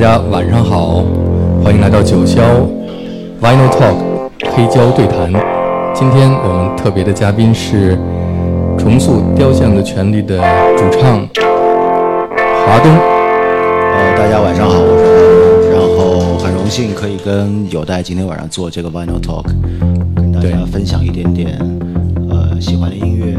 家晚上好，欢迎来到九霄 Vinyl Talk 黑胶对谈。今天我们特别的嘉宾是重塑雕像的权利的主唱华东。呃，大家晚上好，我是华东，然后很荣幸可以跟有代今天晚上做这个 Vinyl Talk，跟大家分享一点点呃喜欢的音乐。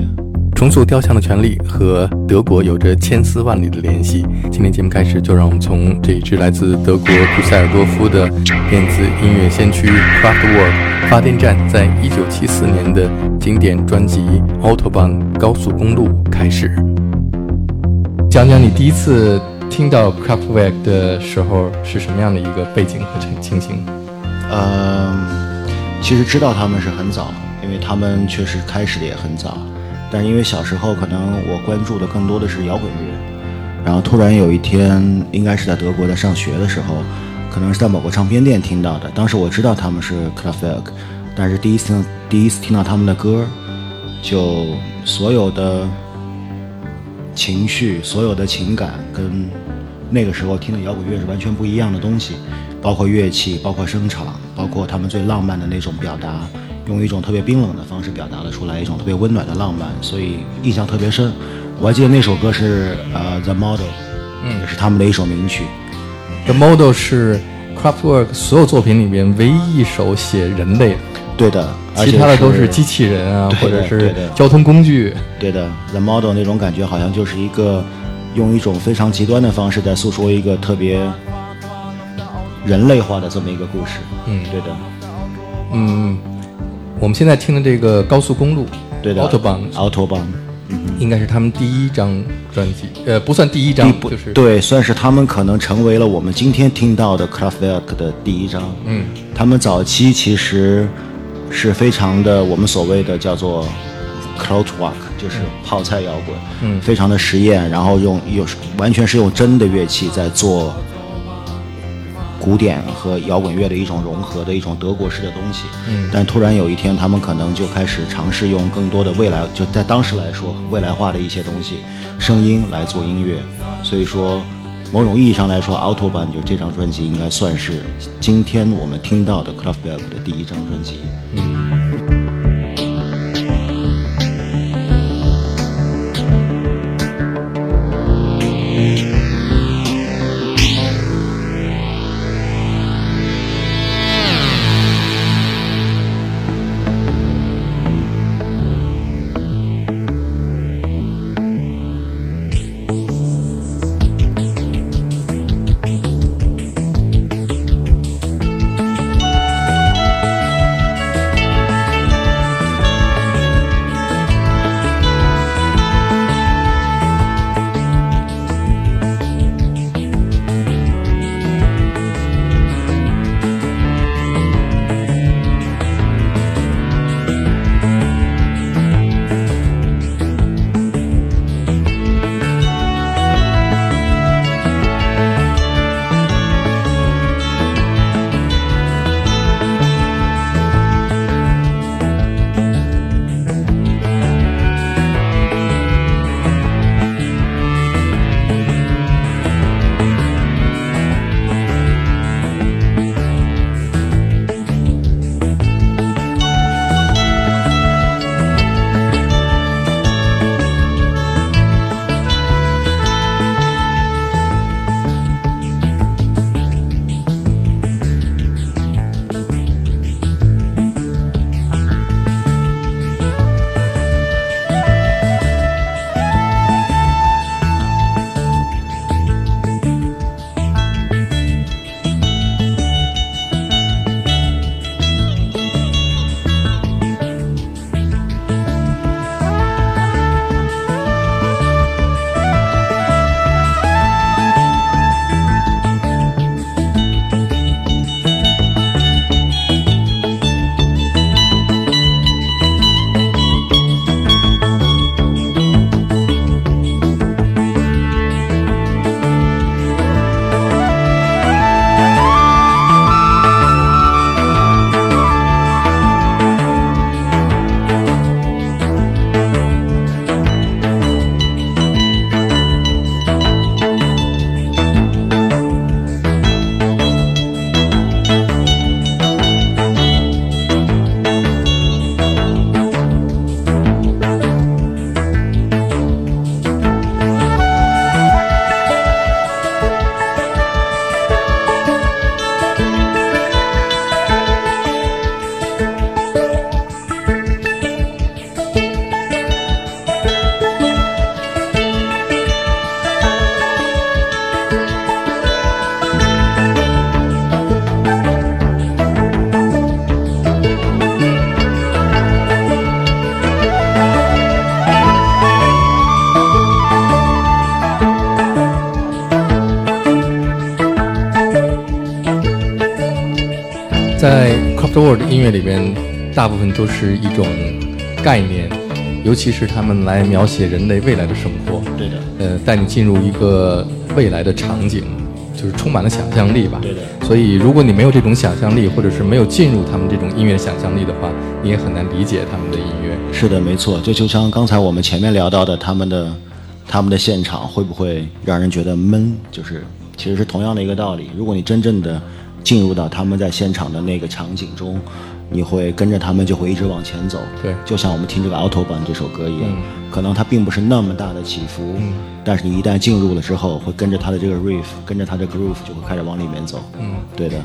重塑雕像的权利和德国有着千丝万缕的联系。今天节目开始，就让我们从这一支来自德国杜塞尔多夫的电子音乐先驱 Kraftwerk 发电站在一九七四年的经典专辑《Autobahn 高速公路》开始。讲讲你第一次听到 Kraftwerk 的时候是什么样的一个背景和情形？嗯，其实知道他们是很早，因为他们确实开始的也很早。但是因为小时候可能我关注的更多的是摇滚乐，然后突然有一天，应该是在德国在上学的时候，可能是在某个唱片店听到的。当时我知道他们是 Kraftwerk，但是第一次第一次听到他们的歌，就所有的情绪、所有的情感跟那个时候听的摇滚乐是完全不一样的东西，包括乐器、包括声场、包括他们最浪漫的那种表达。用一种特别冰冷的方式表达了出来，一种特别温暖的浪漫，所以印象特别深。我还记得那首歌是呃《The Model》，嗯，也是他们的一首名曲。《The Model》是 Craftwork 所有作品里面唯一一首写人类的。对的，其他的都是机器人啊，或者是交通工具。对的，《The Model》那种感觉好像就是一个用一种非常极端的方式在诉说一个特别人类化的这么一个故事。嗯，对的，嗯。我们现在听的这个高速公路，对的，Autobahn，Autobahn，应该是他们第一张专辑，呃，不算第一张，就是对，算是他们可能成为了我们今天听到的 Kraftwerk 的第一张。嗯，他们早期其实是非常的我们所谓的叫做 Krautrock，就是泡菜摇滚，嗯，非常的实验，然后用有完全是用真的乐器在做。古典和摇滚乐的一种融合的一种德国式的东西，嗯，但突然有一天，他们可能就开始尝试用更多的未来，就在当时来说未来化的一些东西，声音来做音乐。所以说，某种意义上来说，《a u t o b a n 就这张专辑应该算是今天我们听到的 Kraftwerk 的第一张专辑。嗯。大部分都是一种概念，尤其是他们来描写人类未来的生活。对的。呃，带你进入一个未来的场景，就是充满了想象力吧。对的。所以，如果你没有这种想象力，或者是没有进入他们这种音乐想象力的话，你也很难理解他们的音乐。是的，没错。这就像刚才我们前面聊到的，他们的他们的现场会不会让人觉得闷？就是其实是同样的一个道理。如果你真正的进入到他们在现场的那个场景中，你会跟着他们就会一直往前走。对，就像我们听这个《Auto 版》这首歌一样，可能它并不是那么大的起伏，但是你一旦进入了之后，会跟着它的这个 riff，跟着它的 groove 就会开始往里面走。嗯，对的。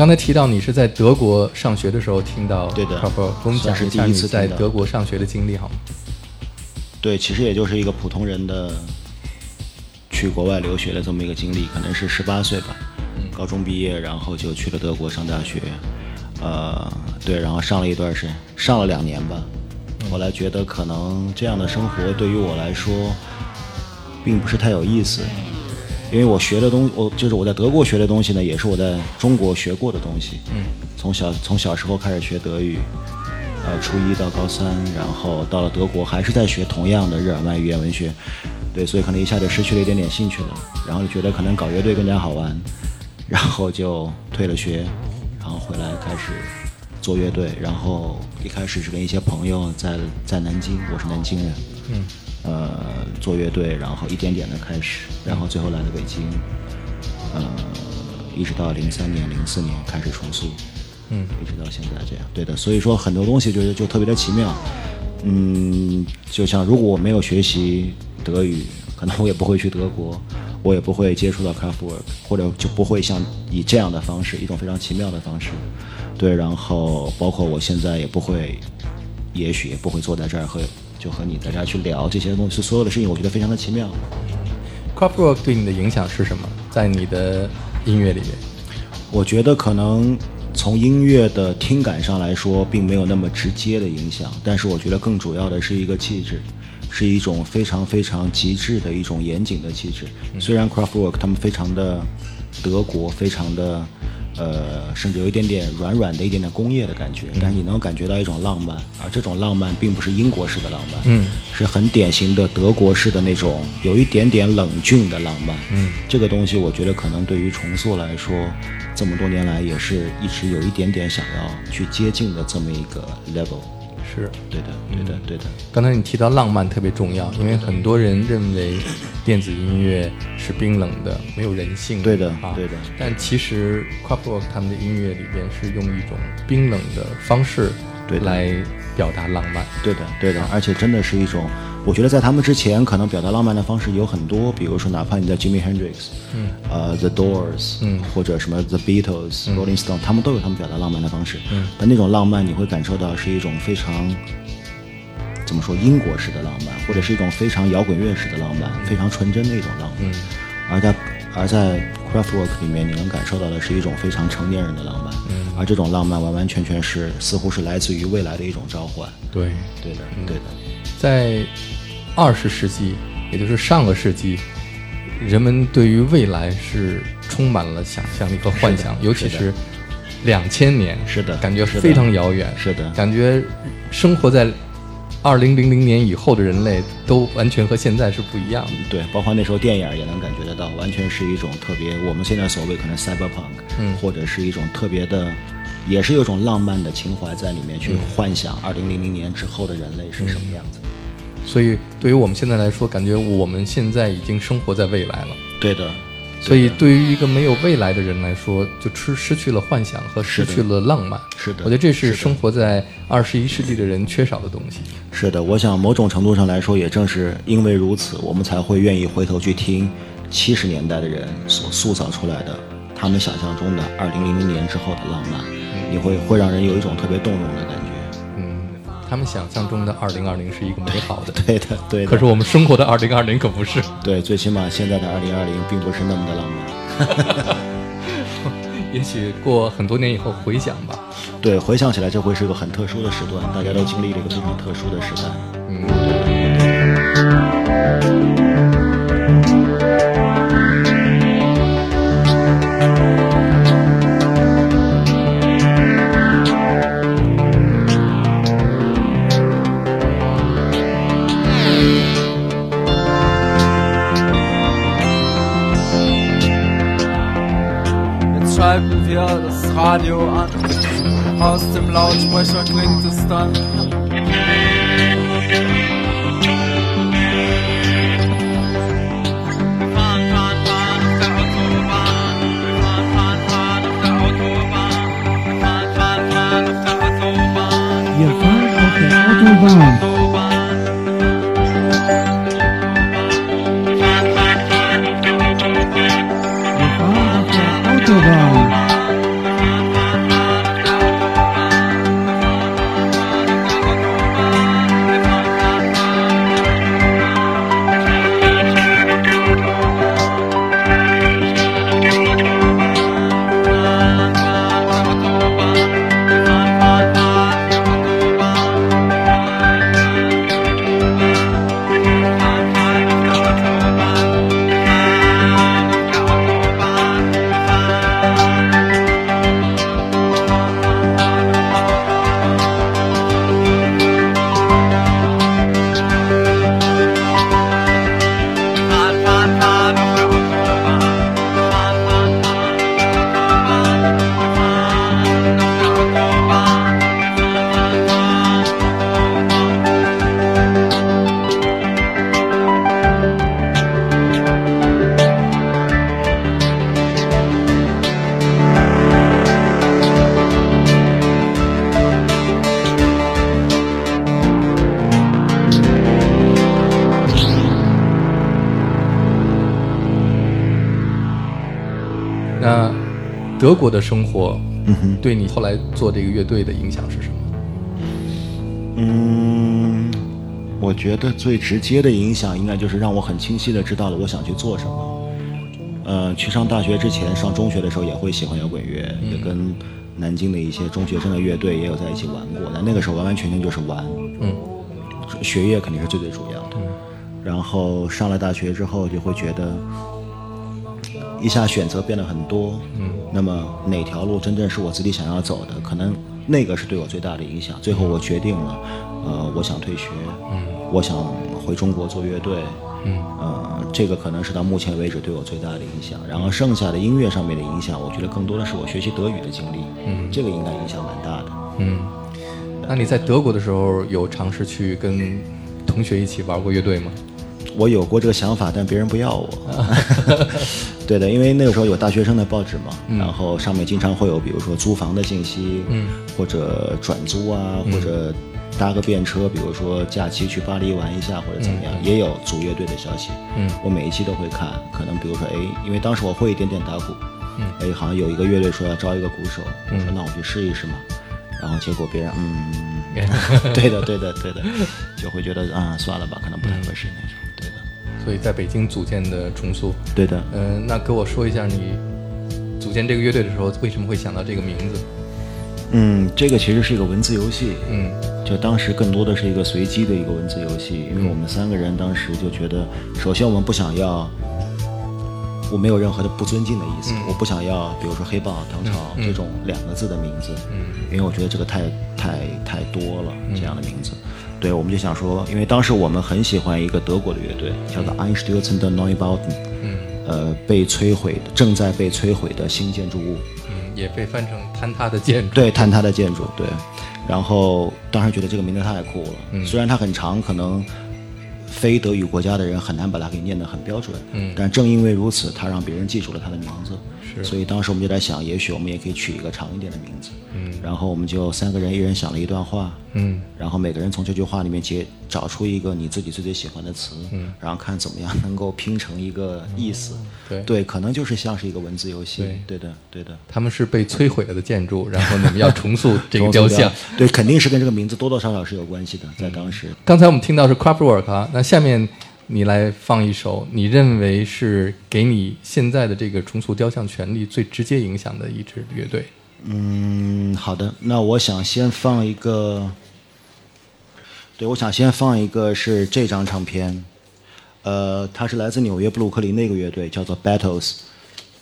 刚才提到你是在德国上学的时候听到，对的，给我们讲一下你在德国上学的经历好吗？对，其实也就是一个普通人的去国外留学的这么一个经历，可能是十八岁吧，高中毕业，然后就去了德国上大学，呃，对，然后上了一段时间，上了两年吧，后来觉得可能这样的生活对于我来说并不是太有意思。因为我学的东，我就是我在德国学的东西呢，也是我在中国学过的东西。嗯，从小从小时候开始学德语，呃，初一到高三，然后到了德国还是在学同样的日耳曼语言文学。对，所以可能一下就失去了一点点兴趣了，然后就觉得可能搞乐队更加好玩，然后就退了学，然后回来开始做乐队，然后一开始是跟一些朋友在在南京，我是南京人。嗯。呃，做乐队，然后一点点的开始，然后最后来了北京，呃，一直到零三年、零四年开始重塑，嗯，一直到现在这样。对的，所以说很多东西就就特别的奇妙，嗯，就像如果我没有学习德语，可能我也不会去德国，我也不会接触到 Craftwork，或者就不会像以这样的方式，一种非常奇妙的方式，对，然后包括我现在也不会，也许也不会坐在这儿和。就和你在这儿去聊这些东西，所有的事情，我觉得非常的奇妙。Craftwork 对你的影响是什么？在你的音乐里面，我觉得可能从音乐的听感上来说，并没有那么直接的影响，但是我觉得更主要的是一个气质，是一种非常非常极致的一种严谨的气质。虽然 Craftwork 他们非常的德国，非常的。呃，甚至有一点点软软的一点点工业的感觉，但是你能感觉到一种浪漫，而这种浪漫并不是英国式的浪漫，嗯，是很典型的德国式的那种有一点点冷峻的浪漫，嗯，这个东西我觉得可能对于重塑来说，这么多年来也是一直有一点点想要去接近的这么一个 level。是对的，对的，对的。刚才你提到浪漫特别重要，因为很多人认为电子音乐是冰冷的，没有人性。对的，啊，对的。但其实 c r a f t w o r k 他们的音乐里边是用一种冰冷的方式，对来表达浪漫。对的，对的，而且真的是一种。我觉得在他们之前，可能表达浪漫的方式有很多，比如说哪怕你在 Jimmy Hendrix，嗯，呃，The Doors，嗯，或者什么 The Beatles，Rolling Stone，他们都有他们表达浪漫的方式，嗯，但那种浪漫你会感受到是一种非常怎么说英国式的浪漫，或者是一种非常摇滚乐式的浪漫，非常纯真的一种浪漫，嗯，而在而在 Craftwork 里面，你能感受到的是一种非常成年人的浪漫，嗯，而这种浪漫完完全全是似乎是来自于未来的一种召唤，对，对的，对的，在。二十世纪，也就是上个世纪，人们对于未来是充满了想象力和幻想，尤其是两千年，是的，感觉非常遥远，是的，感觉生活在二零零零年以后的人类都完全和现在是不一样的。对，包括那时候电影也能感觉得到，完全是一种特别我们现在所谓可能 cyberpunk，嗯，或者是一种特别的，也是有种浪漫的情怀在里面去幻想二零零零年之后的人类是什么样子。所以，对于我们现在来说，感觉我们现在已经生活在未来了。对的。所以，对于一个没有未来的人来说，就失失去了幻想和失去了浪漫。是的。我觉得这是生活在二十一世纪的人缺少的东西。是的，我想某种程度上来说，也正是因为如此，我们才会愿意回头去听七十年代的人所塑造出来的他们想象中的二零零零年之后的浪漫，你会会让人有一种特别动容的感觉。他们想象中的二零二零是一个美好的，对的，对的。可是我们生活的二零二零可不是。对，最起码现在的二零二零并不是那么的浪漫。也许过很多年以后回想吧。对，回想起来这会是个很特殊的时段，大家都经历了一个非常特殊的时代。嗯。much struggling to start 德国的生活，对你后来做这个乐队的影响是什么？嗯，我觉得最直接的影响应该就是让我很清晰的知道了我想去做什么。呃，去上大学之前，上中学的时候也会喜欢摇滚乐，也跟南京的一些中学生的乐队也有在一起玩过，但那个时候完完全全就是玩，嗯，学业肯定是最最主要的。然后上了大学之后，就会觉得一下选择变得很多，嗯，那么哪条路真正是我自己想要走的，可能那个是对我最大的影响。最后我决定了，呃，我想退学，嗯，我想回中国做乐队，嗯，呃，这个可能是到目前为止对我最大的影响。然后剩下的音乐上面的影响，我觉得更多的是我学习德语的经历，嗯，这个应该影响蛮大的。嗯，那你在德国的时候有尝试去跟同学一起玩过乐队吗？我有过这个想法，但别人不要我。对的，因为那个时候有大学生的报纸嘛，然后上面经常会有，比如说租房的信息，嗯，或者转租啊，或者搭个便车，比如说假期去巴黎玩一下或者怎么样，也有组乐队的消息。嗯，我每一期都会看，可能比如说，哎，因为当时我会一点点打鼓，嗯，哎，好像有一个乐队说要招一个鼓手，我说那我去试一试嘛。然后结果别人，嗯，对的，对的，对的，就会觉得啊，算了吧，可能不太合适那种。所以在北京组建的重塑。对的。嗯、那给我说一下你组建这个乐队的时候，为什么会想到这个名字？嗯，这个其实是一个文字游戏，嗯就当时更多的是一个随机的一个文字游戏，因为我们三个人当时就觉得，首先我们不想要，我没有任何的不尊敬的意思，我不想要，比如说黑豹、唐朝这种两个字的名字，嗯因为我觉得这个太太太多了这样的名字。对，我们就想说，因为当时我们很喜欢一个德国的乐队，叫做 Einstürzen der Neubauten，嗯呃，被摧毁的，正在被摧毁的新建筑物。嗯，也被翻成坍塌的建筑。对，坍塌的建筑，对。然后当时觉得这个名字太酷了，虽然它很长，可能非德语国家的人很难把它给念得很标准，嗯但正因为如此，它让别人记住了它的名字。是所以当时我们就在想，也许我们也可以取一个长一点的名字。嗯然后我们就三个人，一人想了一段话，嗯然后每个人从这句话里面截找出一个你自己最最喜欢的词，嗯然后看怎么样能够拼成一个意思。对对，可能就是像是一个文字游戏。对对的，对的。他们是被摧毁了的建筑，然后你们要重塑这个雕像。对，肯定是跟这个名字多多少少是有关系的，在当时。刚才我们听到是 Craftwork 啊，那下面你来放一首你认为是给你现在的这个重塑雕像权利最直接影响的一支乐队。嗯，好的，那我想先放一个，对，我想先放一个是这张唱片，呃，它是来自纽约布鲁克林的一个乐队，叫做 Battles，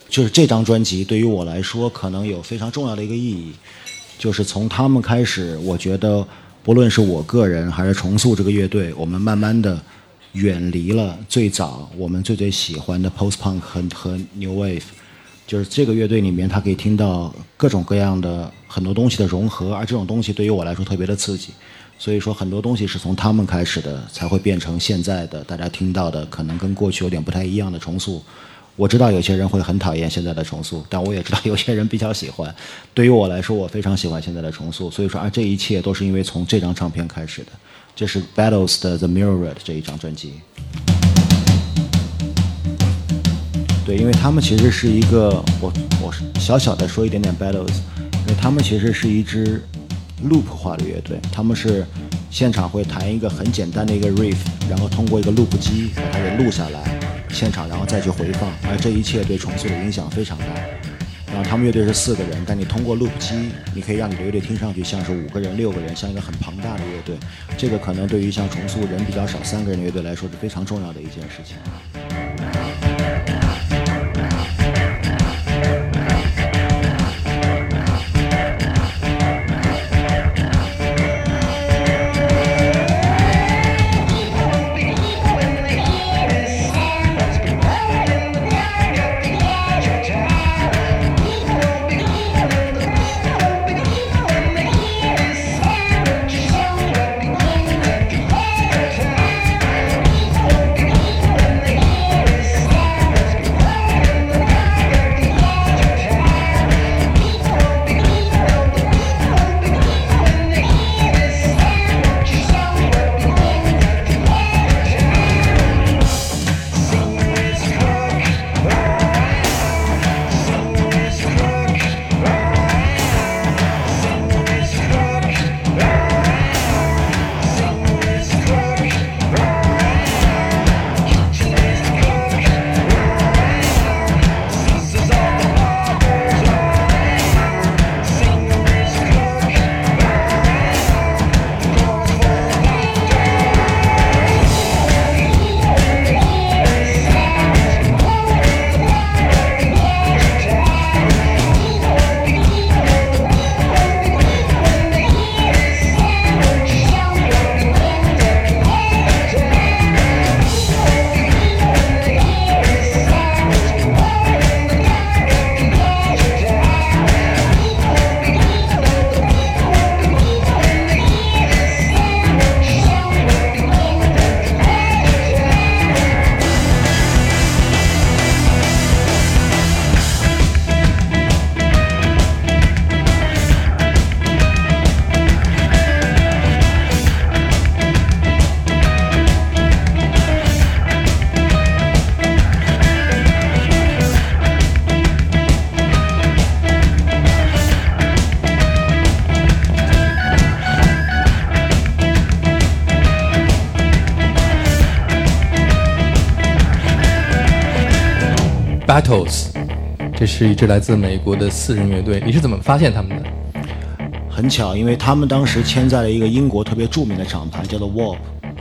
就是这张专辑对于我来说可能有非常重要的一个意义，就是从他们开始，我觉得不论是我个人还是重塑这个乐队，我们慢慢的远离了最早我们最最喜欢的 post punk 和和 new wave。就是这个乐队里面，它可以听到各种各样的很多东西的融合，而这种东西对于我来说特别的刺激。所以说，很多东西是从他们开始的，才会变成现在的大家听到的，可能跟过去有点不太一样的重塑。我知道有些人会很讨厌现在的重塑，但我也知道有些人比较喜欢。对于我来说，我非常喜欢现在的重塑。所以说，而这一切都是因为从这张唱片开始的。这是 Battles 的 The Mirrored 这一张专辑。对，因为他们其实是一个，我我小小的说一点点 Battles，因为他们其实是一支 loop 化的乐队，他们是现场会弹一个很简单的一个 riff，然后通过一个 loop 机把它给录下来，现场然后再去回放，而这一切对重塑的影响非常大。然后他们乐队是四个人，但你通过 loop 机，你可以让你的乐队听上去像是五个人、六个人，像一个很庞大的乐队。这个可能对于像重塑人比较少、三个人的乐队来说是非常重要的一件事情。Battles，这是一支来自美国的四人乐队，你是怎么发现他们的？很巧，因为他们当时签在了一个英国特别著名的厂牌，叫做 Warp。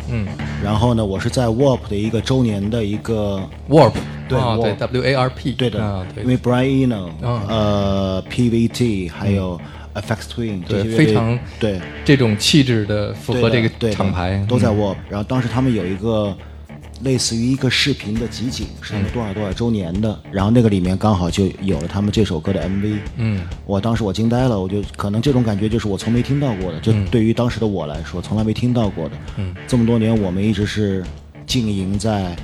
嗯。然后呢，我是在 Warp 的一个周年的一个，Warp，对啊，对 Warp，W A R P，对的，啊，对。因为 Brian Eno，、嗯。呃，PVT 还有 FX Twin 对非常对。这种气质的符合这个对厂牌，都在嗯。Warp、然后当时他们有一个类似于一个视频的集锦，是他们多少多少周年的，然后那个里面刚好就有了他们这首歌的 MV。嗯我当时我惊呆了，我就可能这种感觉就是我从没听到过的，就对于当时的我来说，从来没听到过的。嗯，这么多年我们一直是经营在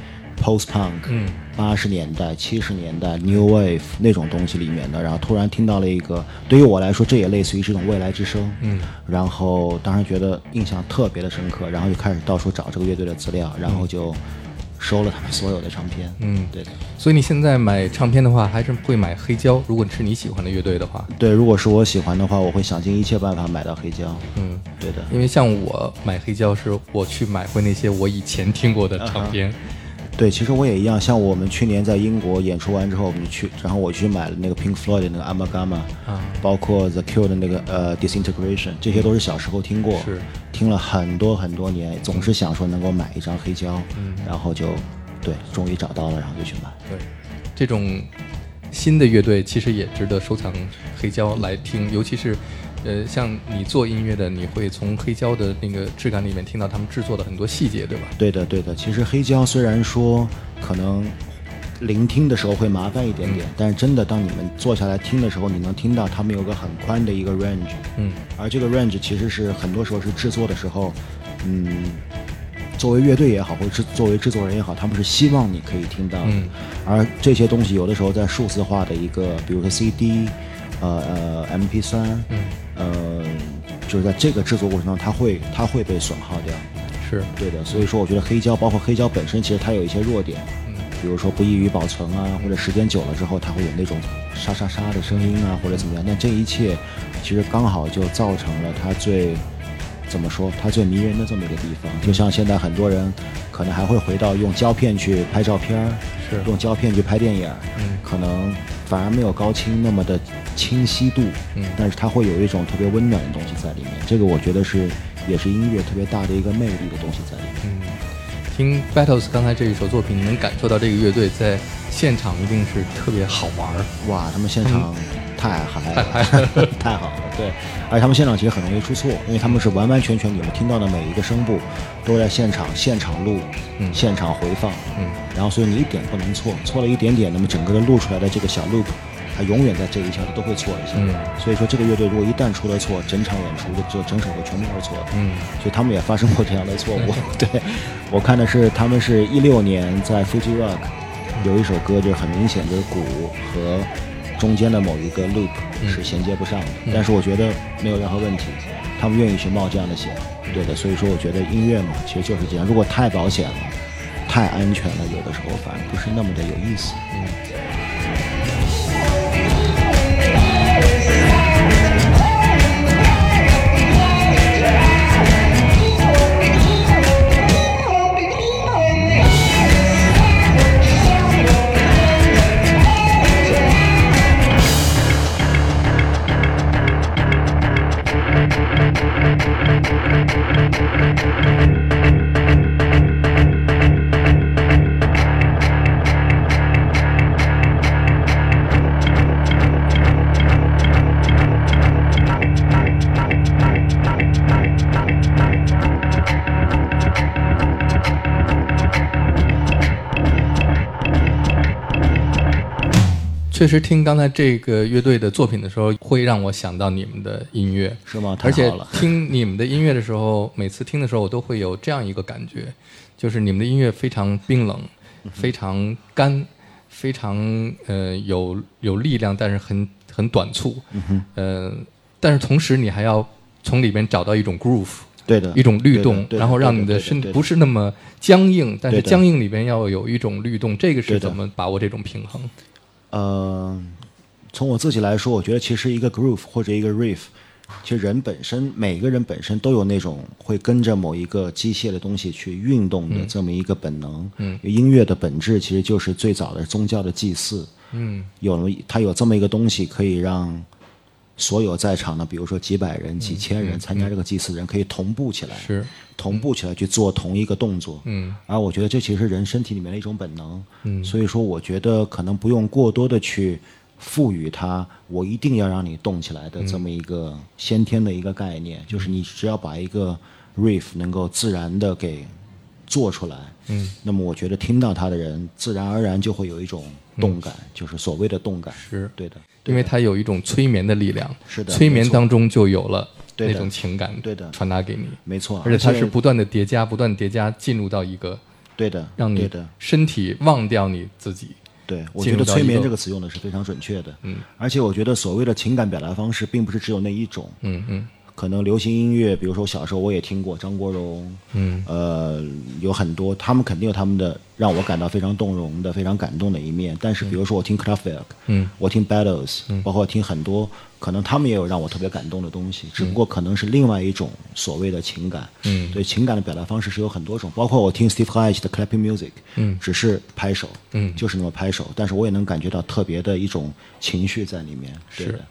post punk，嗯，八十年代、七十年代 new wave 那种东西里面的，然后突然听到了一个，对于我来说，这也类似于是一种未来之声。嗯，然后当时觉得印象特别的深刻，然后就开始到处找这个乐队的资料，然后就收了他们所有的唱片。嗯对的。所以你现在买唱片的话，还是会买黑胶。如果是你喜欢的乐队的话，对，如果是我喜欢的话，我会想尽一切办法买到黑胶。嗯，对的。因为像我买黑胶是我去买回那些我以前听过的唱片。对，其实我也一样。像我们去年在英国演出完之后，我们就去，然后我去买了那个 Pink Floyd 的那个 Amalgama，啊包括 The Cure 的那个呃 Disintegration，这些都是小时候听过，是听了很多很多年，总是想说能够买一张黑胶，嗯然后就对，终于找到了，然后就去买。对，这种新的乐队其实也值得收藏黑胶来听，尤其是，呃，像你做音乐的，你会从黑胶的那个质感里面听到他们制作的很多细节，对吧？对的，对的。其实黑胶虽然说可能聆听的时候会麻烦一点点，但是真的当你们坐下来听的时候，你能听到他们有个很宽的一个 range，嗯而这个 range 其实是很多时候是制作的时候，嗯，作为乐队也好，或者是作为制作人也好，他们是希望你可以听到的。嗯而这些东西有的时候在数字化的一个，比如说 CD，呃呃 MP 3嗯，呃，就是在这个制作过程中，它会它会被损耗掉。是，对的，所以说我觉得黑胶，包括黑胶本身，其实它有一些弱点，嗯比如说不易于保存啊，或者时间久了之后，它会有那种沙沙沙的声音啊，或者怎么样。但这一切其实刚好就造成了它最怎么说，它最迷人的这么一个地方。就像现在很多人可能还会回到用胶片去拍照片儿，是用胶片去拍电影，嗯可能反而没有高清那么的清晰度，嗯但是它会有一种特别温暖的东西在里面。这个我觉得是也是音乐特别大的一个魅力的东西在里面。嗯，听 Battles 刚才这一首作品，你能感受到这个乐队在现场一定是特别好玩儿。哇，他们现场太嗨了 太好了，对。而且他们现场其实很容易出错，因为他们是完完全全你们听到的每一个声部都在现场现场录，嗯现场回放，嗯，然后所以你一点不能错，错了一点点，那么整个的录出来的这个小 loop，它永远在这一下都会错一下。嗯所以说这个乐队如果一旦出了错，整场演出的这整首歌全部都是错的。嗯所以他们也发生过这样的错误。对，我看的是他们是一六年在 Fuji Rock 有一首歌，就是很明显就是鼓和中间的某一个 loop 是衔接不上的，但是我觉得没有任何问题，他们愿意去冒这样的险。对的，所以说我觉得音乐嘛，其实就是这样。如果太保险了，太安全了，有的时候反而不是那么的有意思。确实听刚才这个乐队的作品的时候，会让我想到你们的音乐，是吗？而且听你们的音乐的时候，每次听的时候，我都会有这样一个感觉，就是你们的音乐非常冰冷，非常干，非常呃有有力量，但是很很短促，呃，但是同时你还要从里面找到一种 groove。对的，一种律动，然后让你的身体不是那么僵硬，但是僵硬里边要有一种律动，这个是怎么把握这种平衡？呃，从我自己来说，我觉得其实一个 groove 或者一个 riff，其实人本身，每个人本身都有那种会跟着某一个机械的东西去运动的这么一个本能。嗯，音乐的本质其实就是最早的宗教的祭祀。嗯，有了它有这么一个东西，可以让所有在场的，比如说几百人、几千人参加这个祭祀的人，可以同步起来，是同步起来去做同一个动作。嗯，而我觉得这其实是人身体里面的一种本能。嗯，所以说我觉得可能不用过多的去赋予它，我一定要让你动起来的这么一个先天的一个概念，就是你只要把一个 riff 能够自然的给做出来，嗯，那么我觉得听到它的人自然而然就会有一种动感，就是所谓的动感。是。对的，因为它有一种催眠的力量，是的催眠当中就有了对那种情感，对的。传达给你，没错，而且它是不断的叠加，不断叠加，进入到一个对的，让你的。身体忘掉你自己。对，我觉得“催眠”这个词用的是非常准确的。嗯，而且我觉得所谓的情感表达方式，并不是只有那一种。嗯嗯可能流行音乐，比如说我小时候我也听过张国荣，嗯。呃，有很多，他们肯定有他们的让我感到非常动容的、非常感动的一面。但是，比如说我听 Kraftwerk，嗯，我听 Battles，、包括听很多，可能他们也有让我特别感动的东西，只不过可能是另外一种所谓的情感。嗯。对情感的表达方式是有很多种，包括我听 Steve Reich 的 Clapping Music，嗯。只是拍手，嗯。就是那么拍手，但是我也能感觉到特别的一种情绪在里面。对是。的。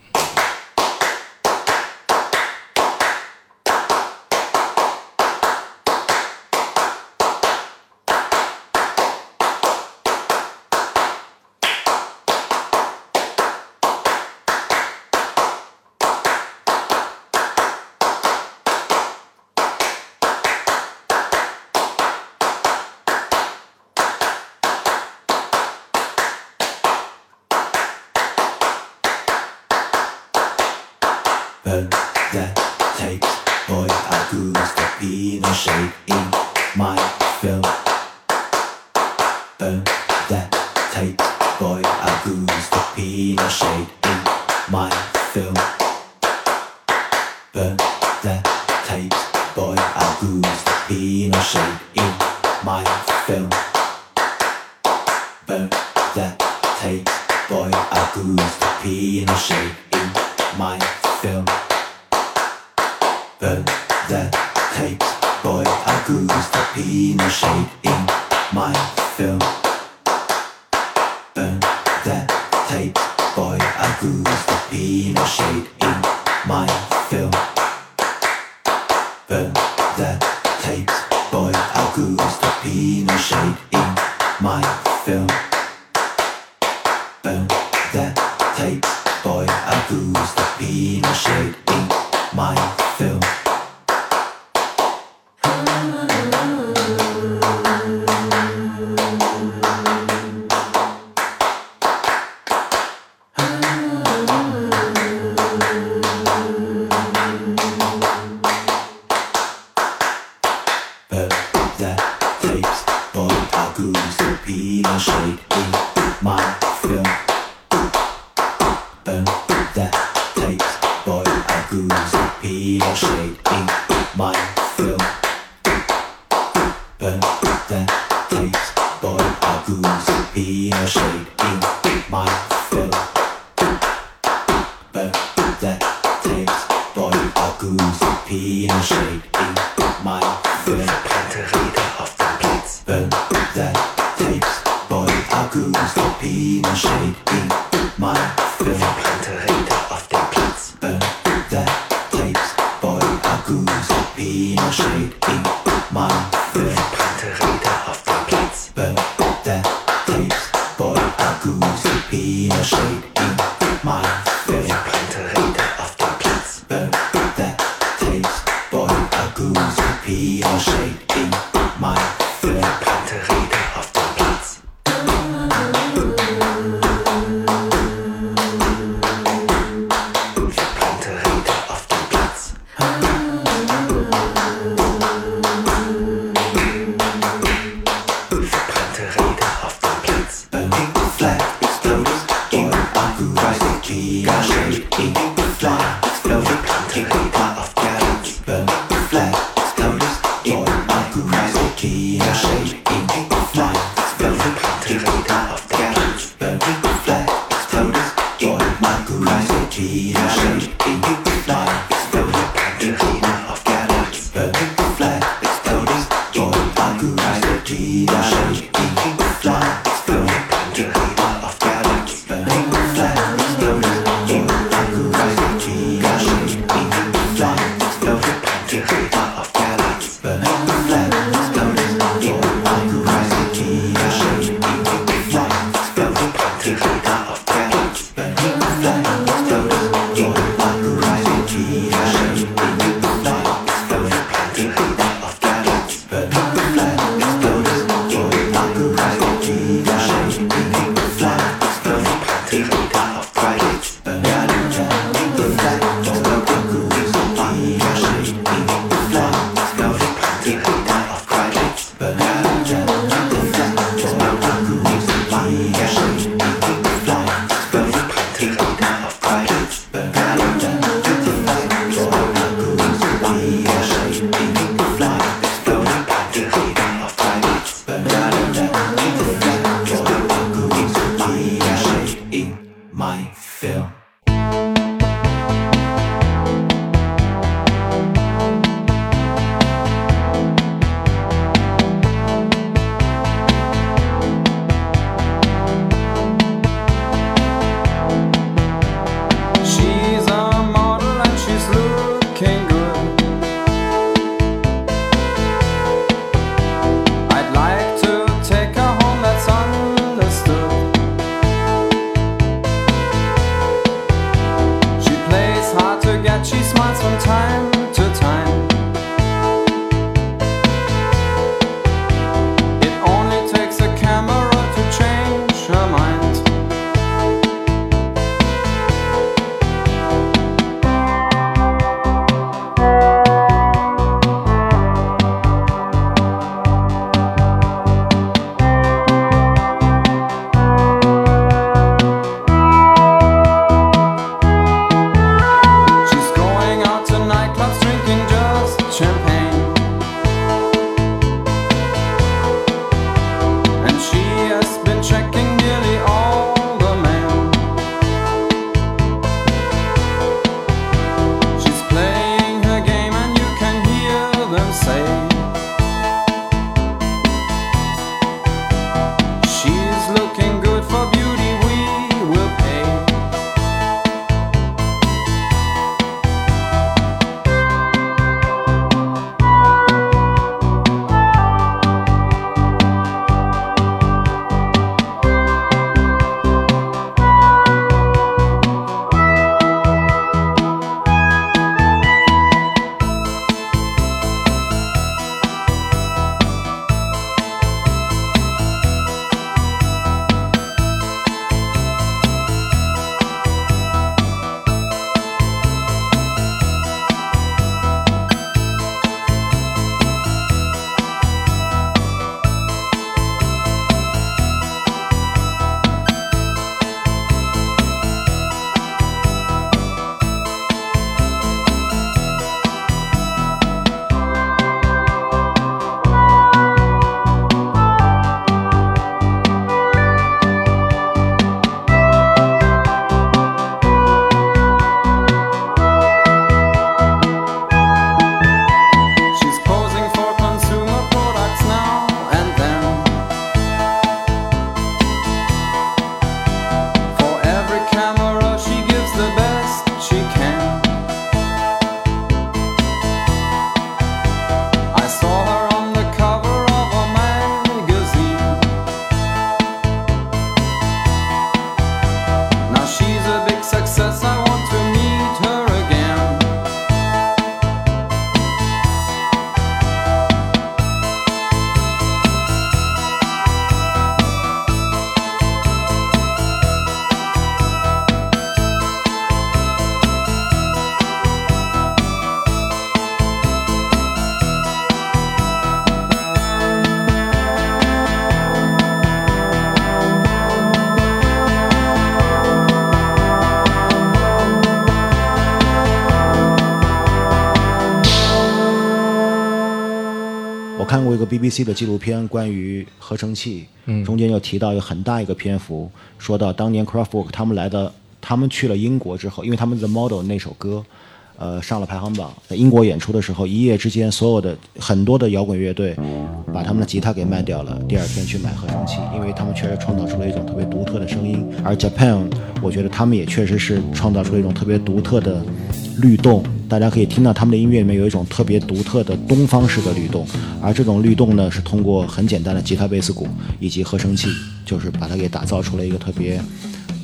you shade, me, my BBC 的纪录片，关于合成器，嗯中间又提到有很大一个篇幅，说到当年 Kraftwerk 他们来的，他们去了英国之后，因为他们 The Model 那首歌，呃，上了排行榜，在英国演出的时候，一夜之间，所有的很多的摇滚乐队把他们的吉他给卖掉了，第二天去买合成器，因为他们确实创造出了一种特别独特的声音。而 Japan，我觉得他们也确实是创造出了一种特别独特的律动。大家可以听到他们的音乐里面有一种特别独特的东方式的律动，而这种律动呢，是通过很简单的吉他、贝斯、鼓以及合成器，就是把它给打造出了一个特别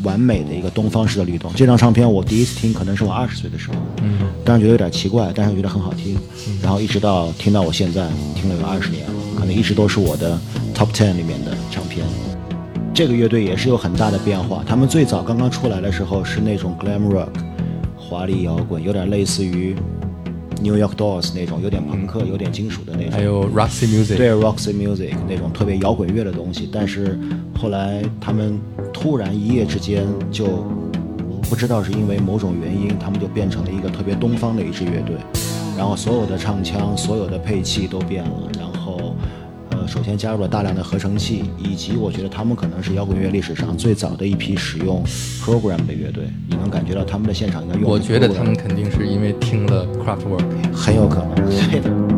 完美的一个东方式的律动。这张唱片我第一次听，可能是我二十岁的时候，嗯，当然觉得有点奇怪，但是我觉得很好听，然后一直到听到我现在，听了有二十年了，可能一直都是我的 top ten 里面的唱片。这个乐队也是有很大的变化，他们最早刚刚出来的时候是那种 glam rock，华丽摇滚，有点类似于 New York Dolls 那种，有点朋克、有点金属的那种。还有 Roxy Music，对 Roxy Music 那种特别摇滚乐的东西，但是后来他们突然一夜之间就不知道是因为某种原因，他们就变成了一个特别东方的一支乐队，然后所有的唱腔、所有的配器都变了，然后呃，首先加入了大量的合成器，以及我觉得他们可能是摇滚乐历史上最早的一批使用 program 的乐队，你能感觉到他们的现场应该用。我觉得他们肯定是因为听了 Craftwork，。很有可能，对的。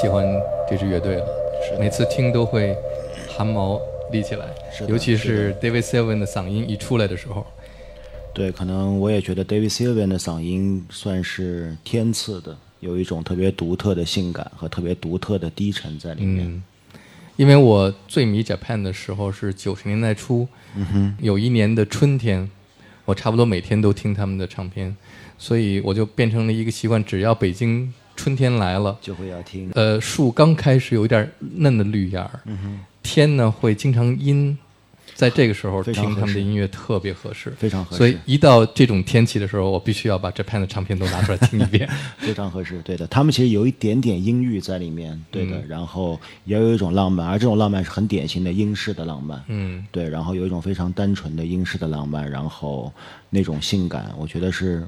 喜欢这支乐队了，是每次听都会汗毛立起来，是尤其是是 David Sylvian 的嗓音一出来的时候，对，可能我也觉得 David Sylvian 的嗓音算是天赐的，有一种特别独特的性感和特别独特的低沉在里面。嗯，因为我最迷 Japan 的时候是九十年代初，嗯有一年的春天，我差不多每天都听他们的唱片，所以我就变成了一个习惯，只要北京春天来了，就会要听。呃，树刚开始有一点嫩的绿芽儿，嗯天呢会经常阴，在这个时候听他们的音乐特别合适，非常合适所以一到这种天气的时候，我必须要把 Japan 的唱片都拿出来听一遍。非常合适，对的。他们其实有一点点阴郁在里面，对的。嗯然后也有一种浪漫，而这种浪漫是很典型的英式的浪漫。嗯，对。然后有一种非常单纯的英式的浪漫，然后那种性感，我觉得是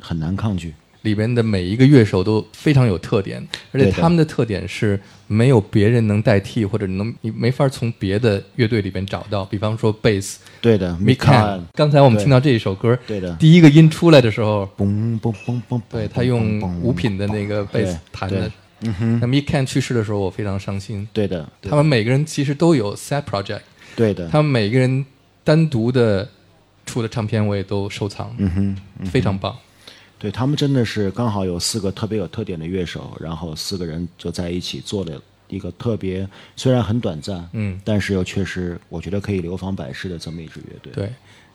很难抗拒。里边的每一个乐手都非常有特点，而且他们的特点是没有别人能代替，或者能你没法从别的乐队里边找到。比方说贝斯对的 m i k a n 刚才我们听到这一首歌，对。的第一个音出来的时候，嘣嘣嘣嘣，对他用五品的那个贝斯对弹的。对。嗯哼，那 m i k a n 去世的时候，我非常伤心。对的，他们每个人其实都有 side project，对的，他们每个人单独的出的唱片我也都收藏，嗯哼，嗯非常棒。对他们真的是刚好有四个特别有特点的乐手，然后四个人就在一起做了一个特别虽然很短暂，嗯，但是又确实我觉得可以流芳百世的这么一支乐队。对，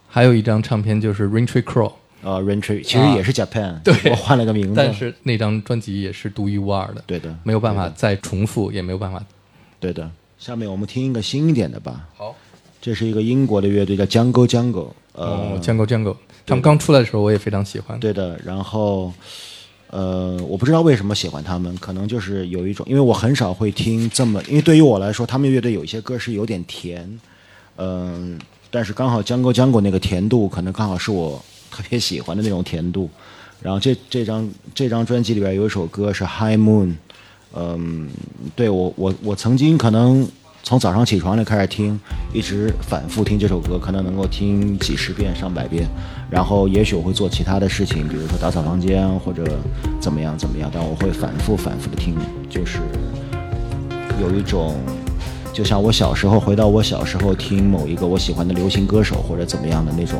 还有一张唱片就是 Rain Tree Crow，呃 r e n t r y 其实也是 Japan，、对我换了个名字，但是那张专辑也是独一无二的，对的，没有办法再重复，也没有办法。对的。下面我们听一个新一点的吧，好，这是一个英国的乐队叫 Jungle Jungle，呃，哦，Jungle Jungle，他们刚出来的时候我也非常喜欢。对的，然后，呃，我不知道为什么喜欢他们，可能就是有一种，因为我很少会听这么，因为对于我来说，他们乐队有一些歌是有点甜，嗯、但是刚好江哥江果那个甜度，可能刚好是我特别喜欢的那种甜度。然后这这张这张专辑里边有一首歌是《High Moon》，嗯，对我我我曾经可能从早上起床就开始听，一直反复听这首歌，可能能够听几十遍、上百遍。然后也许我会做其他的事情，比如说打扫房间或者怎么样怎么样，但我会反复反复的听，就是有一种，就像我小时候回到我小时候听某一个我喜欢的流行歌手或者怎么样的那种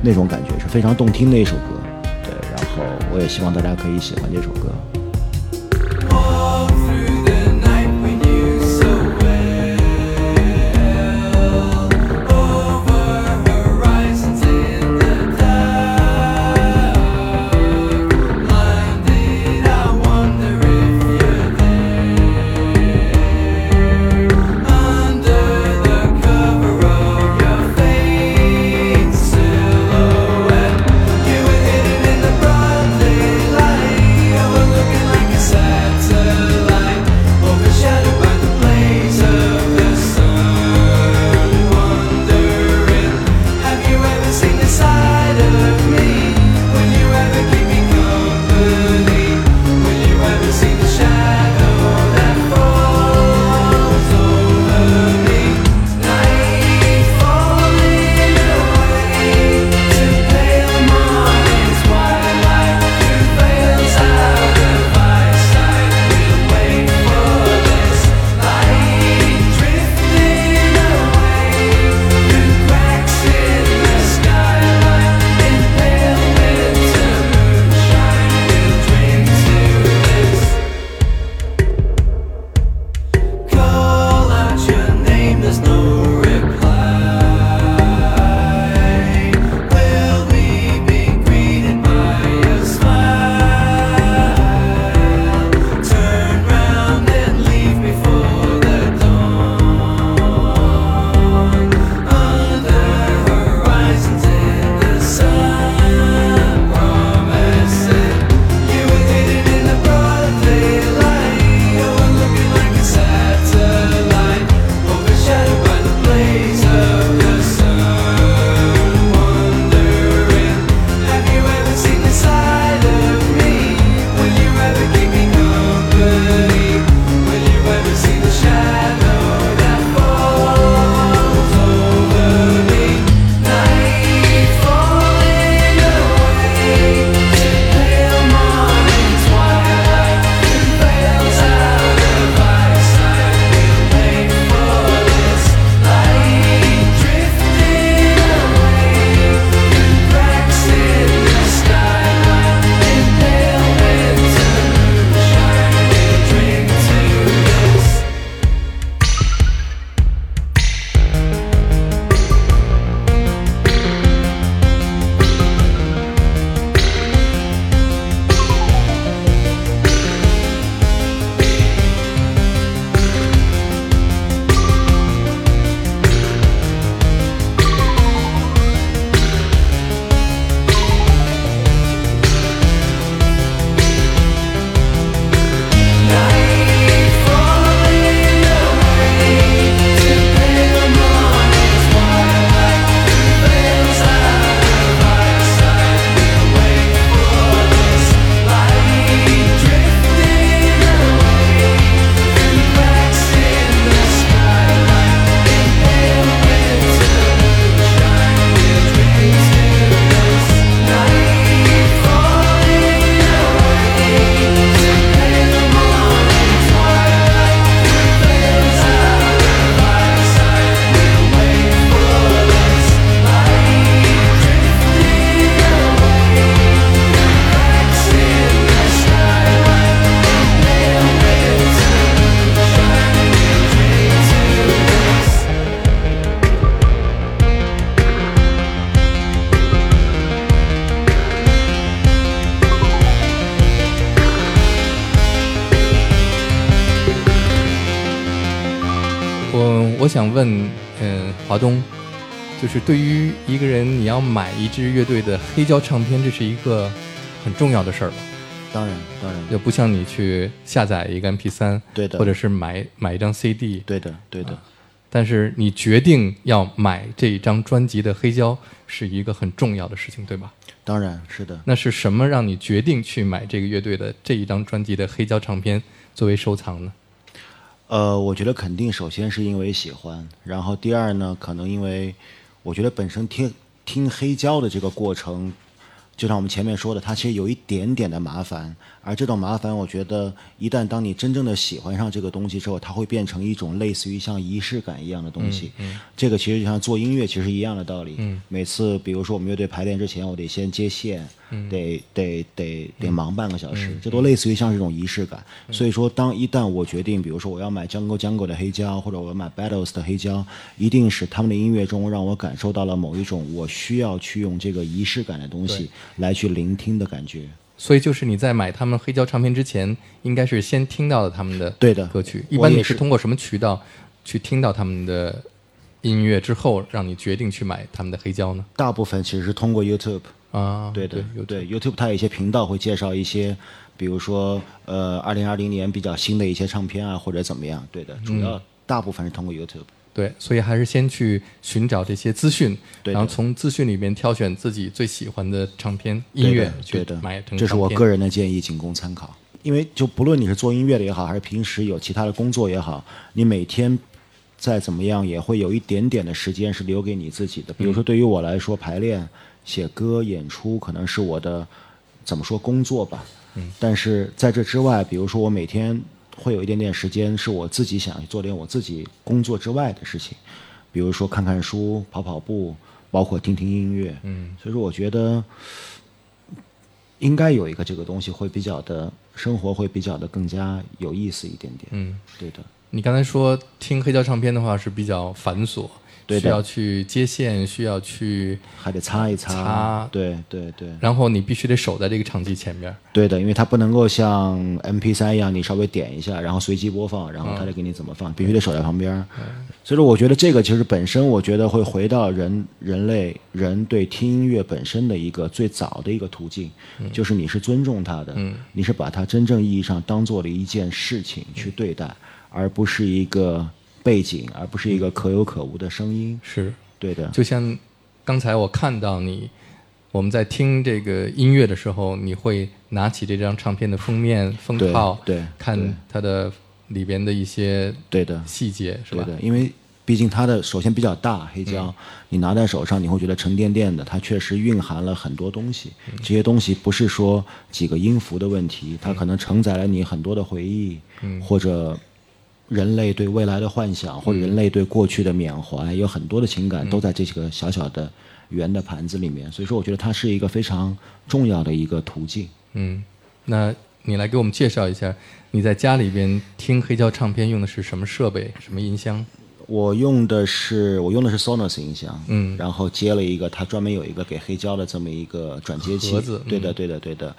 那种感觉，是非常动听的一首歌。对，然后我也希望大家可以喜欢这首歌。就是对于一个人，你要买一支乐队的黑胶唱片，这是一个很重要的事儿吧？当然当然，就不像你去下载一个 MP 三对的或者是买买一张 CD，对的对的，但是你决定要买这一张专辑的黑胶，是一个很重要的事情，对吧？当然是的。那是什么让你决定去买这个乐队的这一张专辑的黑胶唱片作为收藏呢？呃，我觉得肯定首先是因为喜欢，然后第二呢，可能因为我觉得本身听听黑胶的这个过程，就像我们前面说的，它其实有一点点的麻烦，而这种麻烦，我觉得一旦当你真正的喜欢上这个东西之后，它会变成一种类似于像仪式感一样的东西。这个其实就像做音乐，其实一样的道理。每次比如说我们乐队排练之前，我得先接线，得得得得忙半个小时，这都类似于像这种仪式感。所以说，当一旦我决定，比如说我要买 Jungle Jungle 的黑胶，或者我要买 Battles 的黑胶，一定是他们的音乐中让我感受到了某一种我需要去用这个仪式感的东西来去聆听的感觉。所以就是你在买他们黑胶唱片之前，应该是先听到了他们的对的歌曲。一般你是通过什么渠道去听到他们的音乐之后，让你决定去买他们的黑胶呢？大部分其实是通过 YouTube。啊，对的，有对 YouTube 它有一些频道会介绍一些，比如说呃，二零二零年比较新的一些唱片啊，或者怎么样。对的，主要嗯大部分是通过 YouTube。对，所以还是先去寻找这些资讯，对然后从资讯里面挑选自己最喜欢的唱片音乐去对的买成这是我个人的建议，仅供参考。因为就不论你是做音乐的也好，还是平时有其他的工作也好，你每天再怎么样也会有一点点的时间是留给你自己的。比如说对于我来说，排练、写歌、演出可能是我的怎么说工作吧。嗯。但是在这之外，比如说我每天会有一点点时间是我自己想去做点我自己工作之外的事情，比如说看看书、跑跑步，包括听听音乐。嗯。所以说，我觉得。应该有一个这个东西会比较的生活会比较的更加有意思一点点。嗯，对的，你刚才说听黑胶唱片的话是比较繁琐，对需要去接线，需要去，还得擦一擦。擦。对对对，然后你必须得守在这个场机前面。对的，因为它不能够像 MP 三一样，你稍微点一下，然后随机播放，然后它就给你怎么放，必须得守在旁边。儿。所以说，我觉得这个其实本身，我觉得会回到人人类人对听音乐本身的一个最早的一个途径，就是你是尊重它的，你是把它真正意义上当做了一件事情去对待，而不是一个背景，而不是一个可有可无的声音。是，对的，就像刚才我看到你，我们在听这个音乐的时候，你会拿起这张唱片的封面封套，对对看它的里边的一些对的。细节，是吧？对的，因为毕竟它的首先比较大，黑胶，你拿在手上你会觉得沉甸甸的，它确实蕴含了很多东西。这些东西不是说几个音符的问题，它可能承载了你很多的回忆，或者人类对未来的幻想，或者人类对过去的缅怀，有很多的情感都在这个小小的圆的盘子里面。所以说，我觉得它是一个非常重要的一个途径。嗯，那你来给我们介绍一下，你在家里边听黑胶唱片用的是什么设备、什么音箱？我用的是我用的是 Sonos 音箱，嗯然后接了一个，它专门有一个给黑胶的这么一个转接器，盒子对的，对的，对的。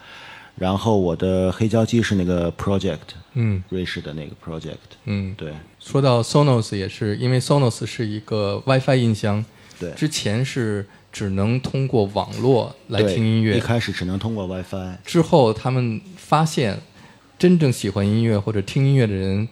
然后我的黑胶机是那个 Project，嗯。瑞士的那个 Project，嗯，对。说到 Sonos 也是，因为 Sonos 是一个 WiFi 音箱，对。之前是只能通过网络来听音乐，一开始只能通过 WiFi，之后他们发现，真正喜欢音乐或者听音乐的人，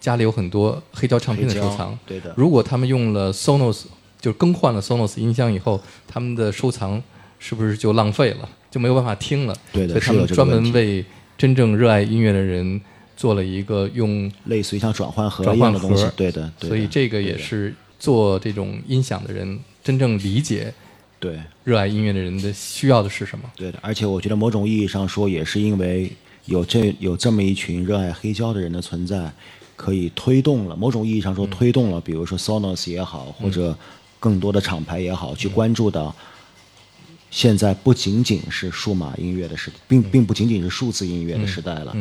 家里有很多黑胶唱片的收藏。对的。如果他们用了 Sonos，就更换了 Sonos 音箱以后，他们的收藏是不是就浪费了，就没有办法听了？对的所以他们专门为真正热爱音乐的人做了一个用类似于像转换盒一样的东西，，对的，对的所以这个也是做这种音响的人真正理解对。热爱音乐的人的需要的是什么。对的，而且我觉得某种意义上说，也是因为有这有这么一群热爱黑胶的人的存在，可以推动了某种意义上说推动了，比如说 Sonos 也好，或者更多的厂牌也好，去关注到现在不仅仅是数码音乐的时代，并并不仅仅是数字音乐的时代了，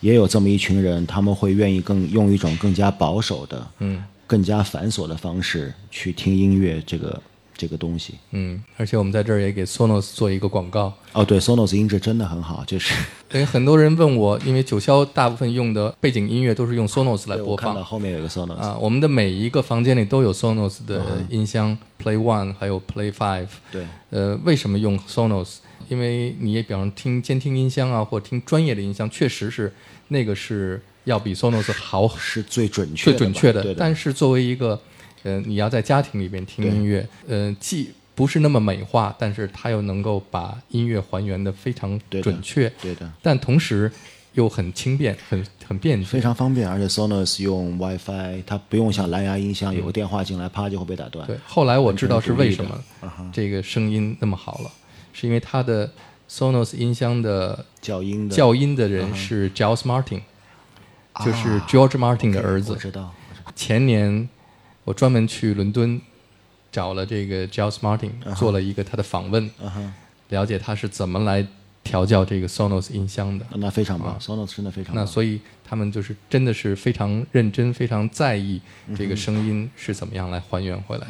也有这么一群人，他们会愿意更用一种更加保守的，嗯，更加繁琐的方式去听音乐这个这个东西。嗯，而且我们在这儿也给 Sonos 做一个广告。哦，对，Sonos 音质真的很好，就是对，很多人问我，因为九霄大部分用的背景音乐都是用 Sonos 来播放我看到后面有一个 Sonos，、啊，我们的每一个房间里都有 Sonos 的音箱、Play One 还有 Play Five。对，呃，为什么用 Sonos？因为你也比方听监听音箱啊，或听专业的音箱，确实是那个是要比 Sonos 好是最准确最准确的。但是作为一个，呃，你要在家庭里边听音乐，呃，既不是那么美化，但是它又能够把音乐还原的非常准确，对的，但同时又很轻便，很很便捷。非常方便，而且 Sonos 用 WiFi，它不用像蓝牙音箱有个电话进来，啪就会被打断。对，后来我知道是为什么这个声音那么好了，是因为它的 Sonos 音箱的教音的。校音的人是 Giles Martin，就是 George Martin 的儿子。我。知道，我知道。前年我专门去伦敦找了这个 Giles Martin，、做了一个他的访问，了解他是怎么来调教这个 Sonos 音箱的。那非常棒，Sonos 真的非常棒。那所以他们就是真的是非常认真、非常在意这个声音是怎么样来还原回来。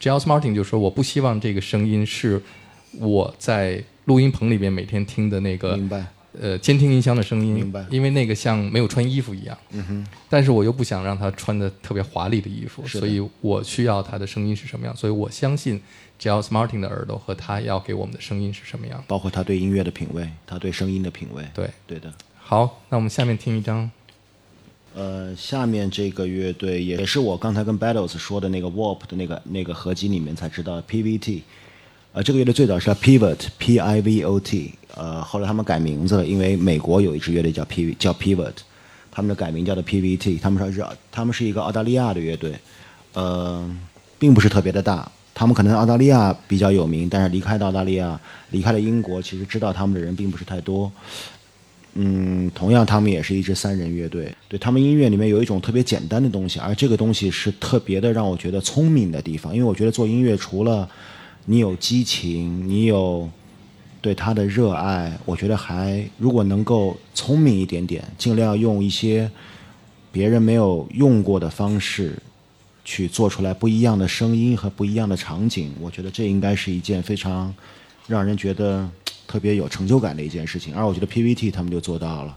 Giles Martin 就说：“我不希望这个声音是我在录音棚里面每天听的那个明白，呃监听音箱的声音，明白因为那个像没有穿衣服一样。嗯哼，但是我又不想让他穿的特别华丽的衣服，所以我需要他的声音是什么样，所以我相信只要 Smarting 的耳朵和他要给我们的声音是什么样。包括他对音乐的品味，他对声音的品味。对，对的。好，那我们下面听一张，呃，下面这个乐队也是我刚才跟 Battles 说的那个 Warp 的那个那个合集里面才知道的 PVT。呃，这个乐队最早是叫 Pivot，P I V O T。呃，后来他们改名字了，因为美国有一支乐队叫 P 叫 Pivot，他们的改名叫做 PVT。他们说是他们是一个澳大利亚的乐队，呃，并不是特别的大。他们可能澳大利亚比较有名，但是离开澳大利亚，离开了英国，其实知道他们的人并不是太多。嗯，同样，他们也是一支三人乐队。对他们音乐里面有一种特别简单的东西，而这个东西是特别的让我觉得聪明的地方。因为我觉得做音乐除了你有激情，你有对它的热爱，我觉得还如果能够聪明一点点，尽量用一些别人没有用过的方式去做出来不一样的声音和不一样的场景，我觉得这应该是一件非常让人觉得特别有成就感的一件事情。而我觉得 PVT 他们就做到了。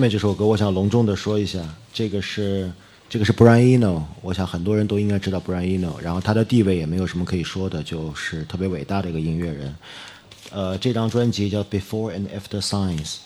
面这首歌，我想隆重的说一下，这个是这个是 Brian Eno，我想很多人都应该知道 Brian Eno，然后他的地位也没有什么可以说的，就是特别伟大的一个音乐人。呃，这张专辑叫 Before and After Science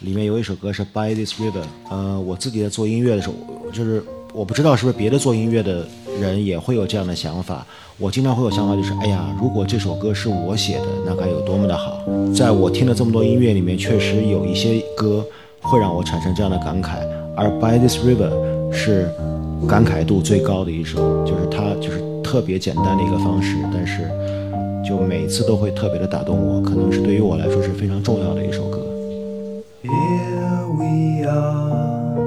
里面有一首歌是 By This River。呃，我自己在做音乐的时候，就是我不知道是不是别的做音乐的人也会有这样的想法。我经常会有想法，就是哎呀，如果这首歌是我写的，那该有多么的好。在我听了这么多音乐里面，确实有一些歌会让我产生这样的感慨，而 By This River 是感慨度最高的一首，就是它就是特别简单的一个方式，但是就每次都会特别的打动我，可能是对于我来说是非常重要的一首歌。Here we are,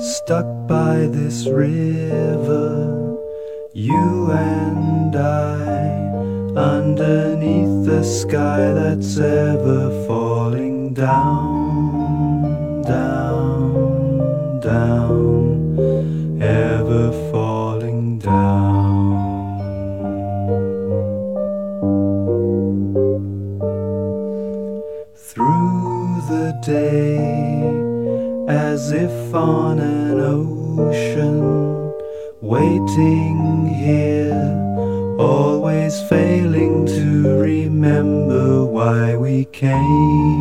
stuck by this river, you and I, underneath the sky that's ever falling down, day as if on an ocean, waiting here, always failing to remember why we came,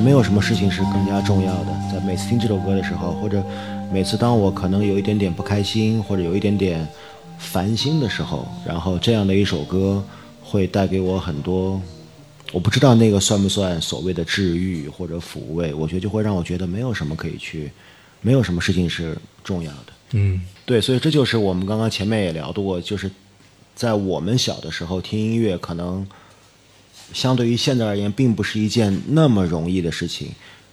没有什么事情是更加重要的。在每次听这首歌的时候，或者每次当我可能有一点点不开心，或者有一点点烦心的时候，然后这样的一首歌会带给我很多，我不知道那个算不算所谓的治愈或者抚慰，我觉得就会让我觉得没有什么可以去，没有什么事情是重要的。嗯，对，所以这就是我们刚刚前面也聊到过，就是在我们小的时候听音乐，可能相对于现在而言，并不是一件那么容易的事情。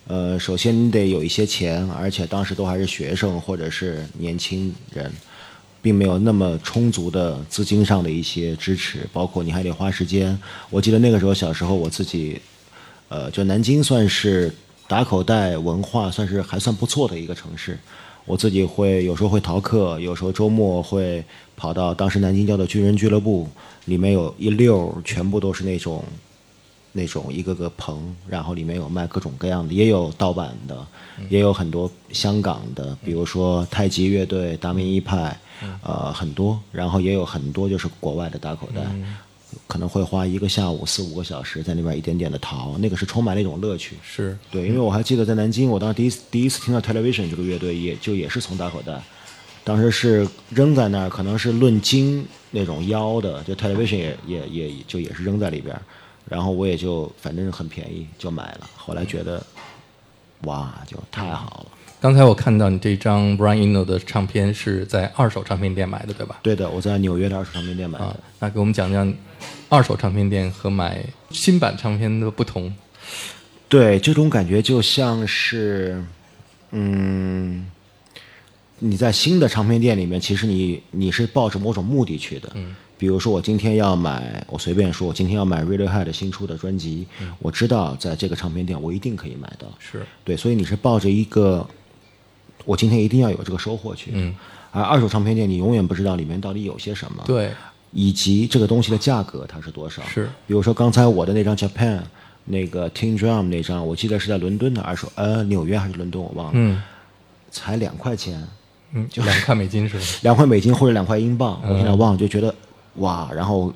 呃，首先你得有一些钱，而且当时都还是学生或者是年轻人，并没有那么充足的资金上的一些支持，包括你还得花时间。我记得那个时候小时候，我自己，呃，就南京算是打口袋文化算是还算不错的一个城市。我自己会有时候会逃课，有时候周末会跑到当时南京叫的军人俱乐部，里面有一溜全部都是那种那种一个个棚，然后里面有卖各种各样的，也有盗版的，也有很多香港的，比如说太极乐队、达明一派，呃，很多，然后也有很多就是国外的大口袋。可能会花一个下午四五个小时在那边一点点的淘，那个是充满了一种乐趣。是对，因为我还记得在南京，我当时第一次第一次听到 Television 这个乐队，也就也是从大口袋，当时是扔在那儿，可能是论斤那种腰的，就 Television 也也也就也是扔在里边，然后我也就反正很便宜就买了，后来觉得哇，就太好了。刚才我看到你这张 Brian Eno 的唱片是在二手唱片店买的，对吧？对的，我在纽约的二手唱片店买的。啊，那给我们讲讲二手唱片店和买新版唱片的不同。对，这种感觉就像是，嗯，你在新的唱片店里面，其实你你是抱着某种目的去的，比如说我今天要买，我随便说，我今天要买 Radiohead 新出的专辑，我知道在这个唱片店我一定可以买到。是对，所以你是抱着一个，我今天一定要有这个收获去。嗯。而二手唱片店，你永远不知道里面到底有些什么。。对，以及这个东西的价格它是多少？是。比如说刚才我的那张 Japan 那个 Tin Drum 那张，我记得是在伦敦的二手，呃，纽约还是伦敦我忘了，嗯。才两块钱，嗯，就两块美金是吧？两块美金或者两块英镑，我现在忘了，就觉得哇，然后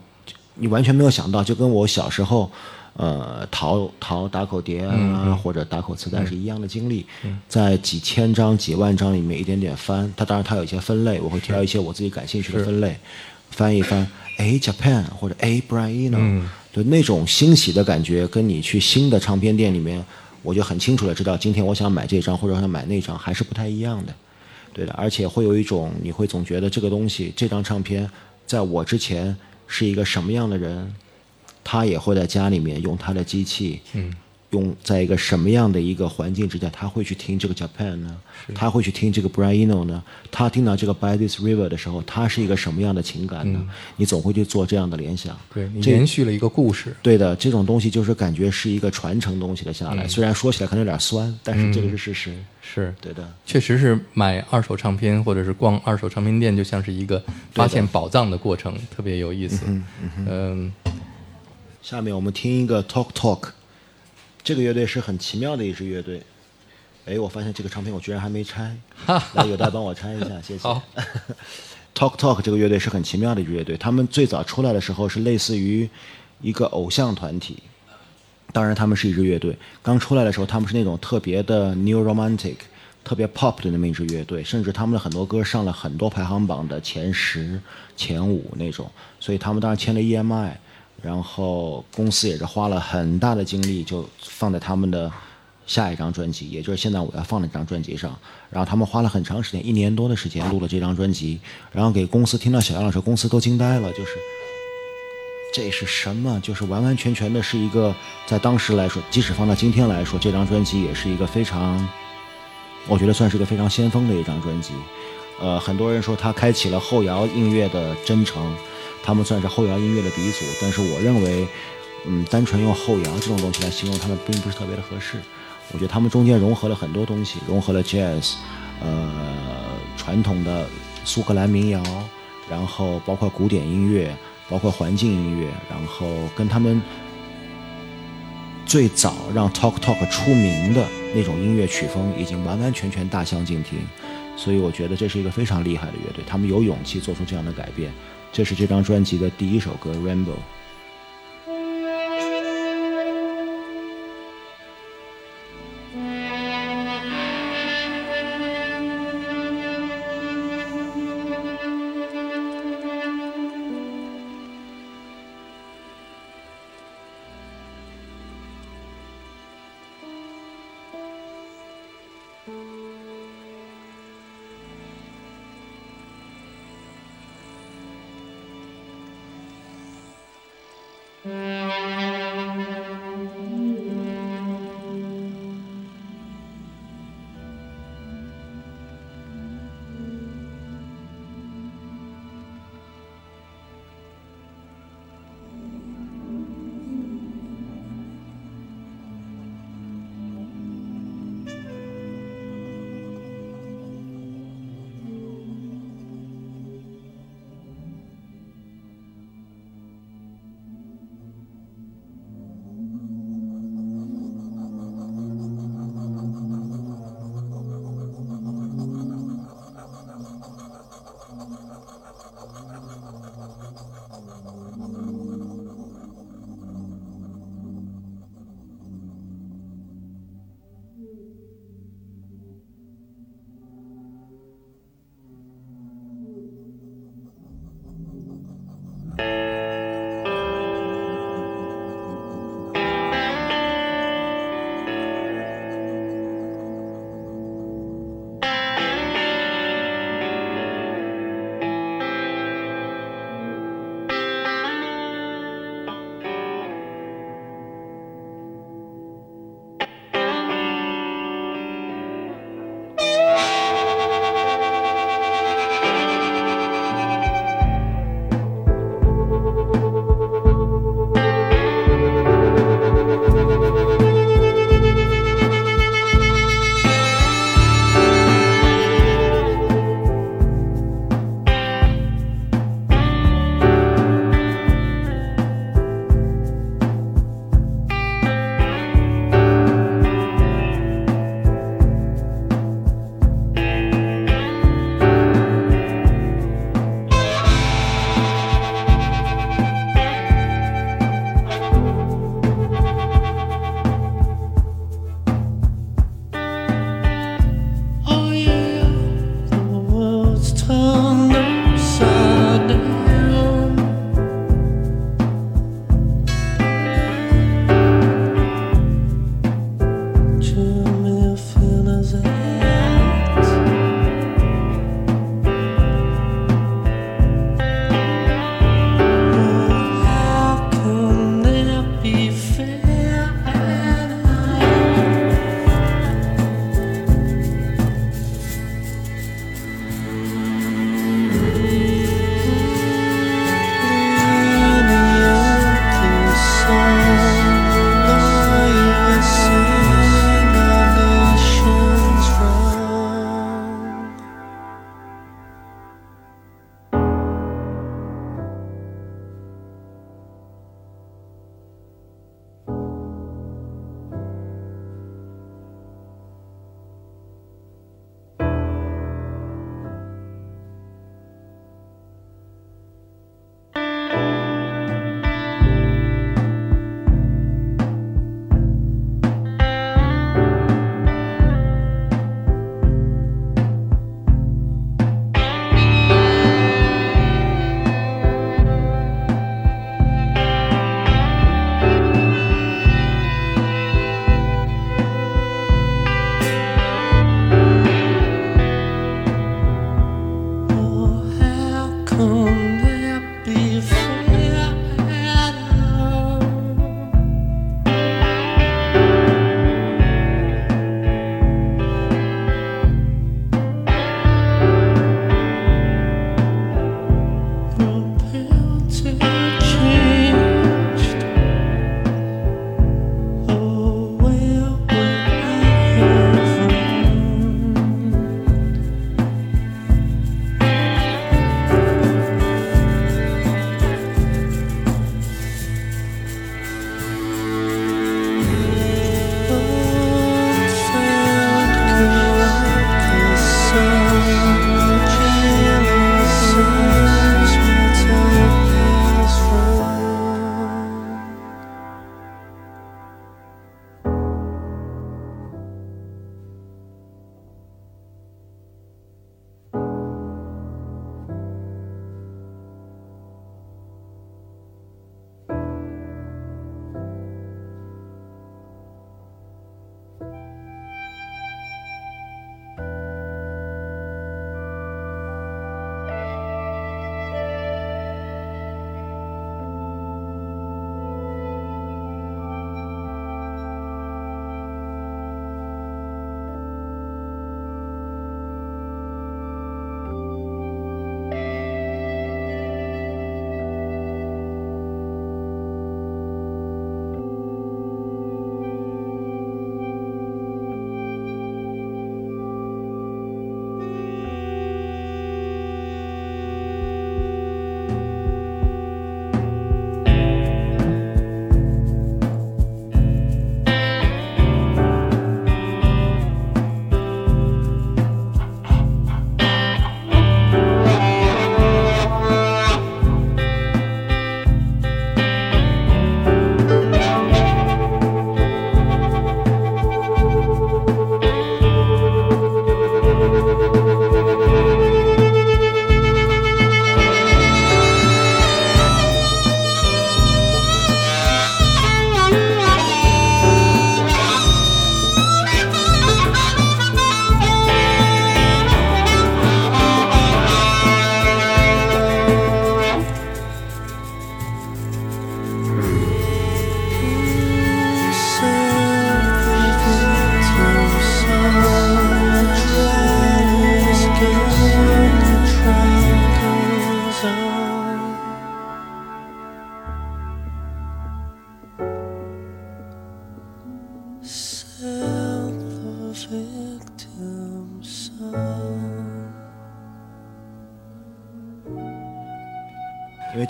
你完全没有想到，就跟我小时候。呃，淘淘打口碟啊，或者打口磁带是一样的经历，在几千张、几万张里面一点点翻。它当然它有一些分类，我会挑一些我自己感兴趣的分类，翻一翻。哎，Japan 或者哎，Brian Eno，、就那种欣喜的感觉，跟你去新的唱片店里面，我就很清楚的知道，今天我想买这张或者我想买那张，还是不太一样的。对的，而且会有一种，你会总觉得这个东西，这张唱片，在我之前是一个什么样的人，他也会在家里面用他的机器，嗯，用在一个什么样的一个环境之下，他会去听这个 Japan 呢？他会去听这个 Brianino 呢？他听到这个 By This River 的时候，他是一个什么样的情感呢？你总会去做这样的联想。对延续了一个故事。对的，这种东西就是感觉是一个传承东西的下来，虽然说起来可能有点酸，但是这个是事实。是对的，确实是买二手唱片或者是逛二手唱片店，就像是一个发现宝藏的过程，特别有意思。嗯下面我们听一个 Talk Talk，这个乐队是很奇妙的一支乐队。哎，我发现这个唱片我居然还没拆，来有待帮我拆一下，谢谢。好 Talk Talk 这个乐队是很奇妙的一支乐队，他们最早出来的时候是类似于一个偶像团体，当然他们是一支乐队。刚出来的时候，他们是那种特别的 New Romantic、特别 Pop 的那么一支乐队，甚至他们的很多歌上了很多排行榜的前十、前五那种。所以他们当时签了 EMI，然后公司也是花了很大的精力，就放在他们的下一张专辑，也就是现在我要放的这张专辑上。然后他们花了很长时间，一年多的时间录了这张专辑，然后给公司听到小样的时候，公司都惊呆了，就是这是什么？就是完完全全的是一个，在当时来说，即使放到今天来说，这张专辑也是一个非常，我觉得算是一个非常先锋的一张专辑。呃，很多人说它开启了后摇音乐的征程，他们算是后摇音乐的鼻祖。但是我认为，嗯，单纯用后摇这种东西来形容他们，并不是特别的合适。我觉得他们中间融合了很多东西，融合了 jazz，呃，传统的苏格兰民谣，然后包括古典音乐，包括环境音乐，然后跟他们最早让 Talk Talk 出名的那种音乐曲风已经完完全全大相径庭，所以我觉得这是一个非常厉害的乐队，他们有勇气做出这样的改变。这是这张专辑的第一首歌《Rainbow》。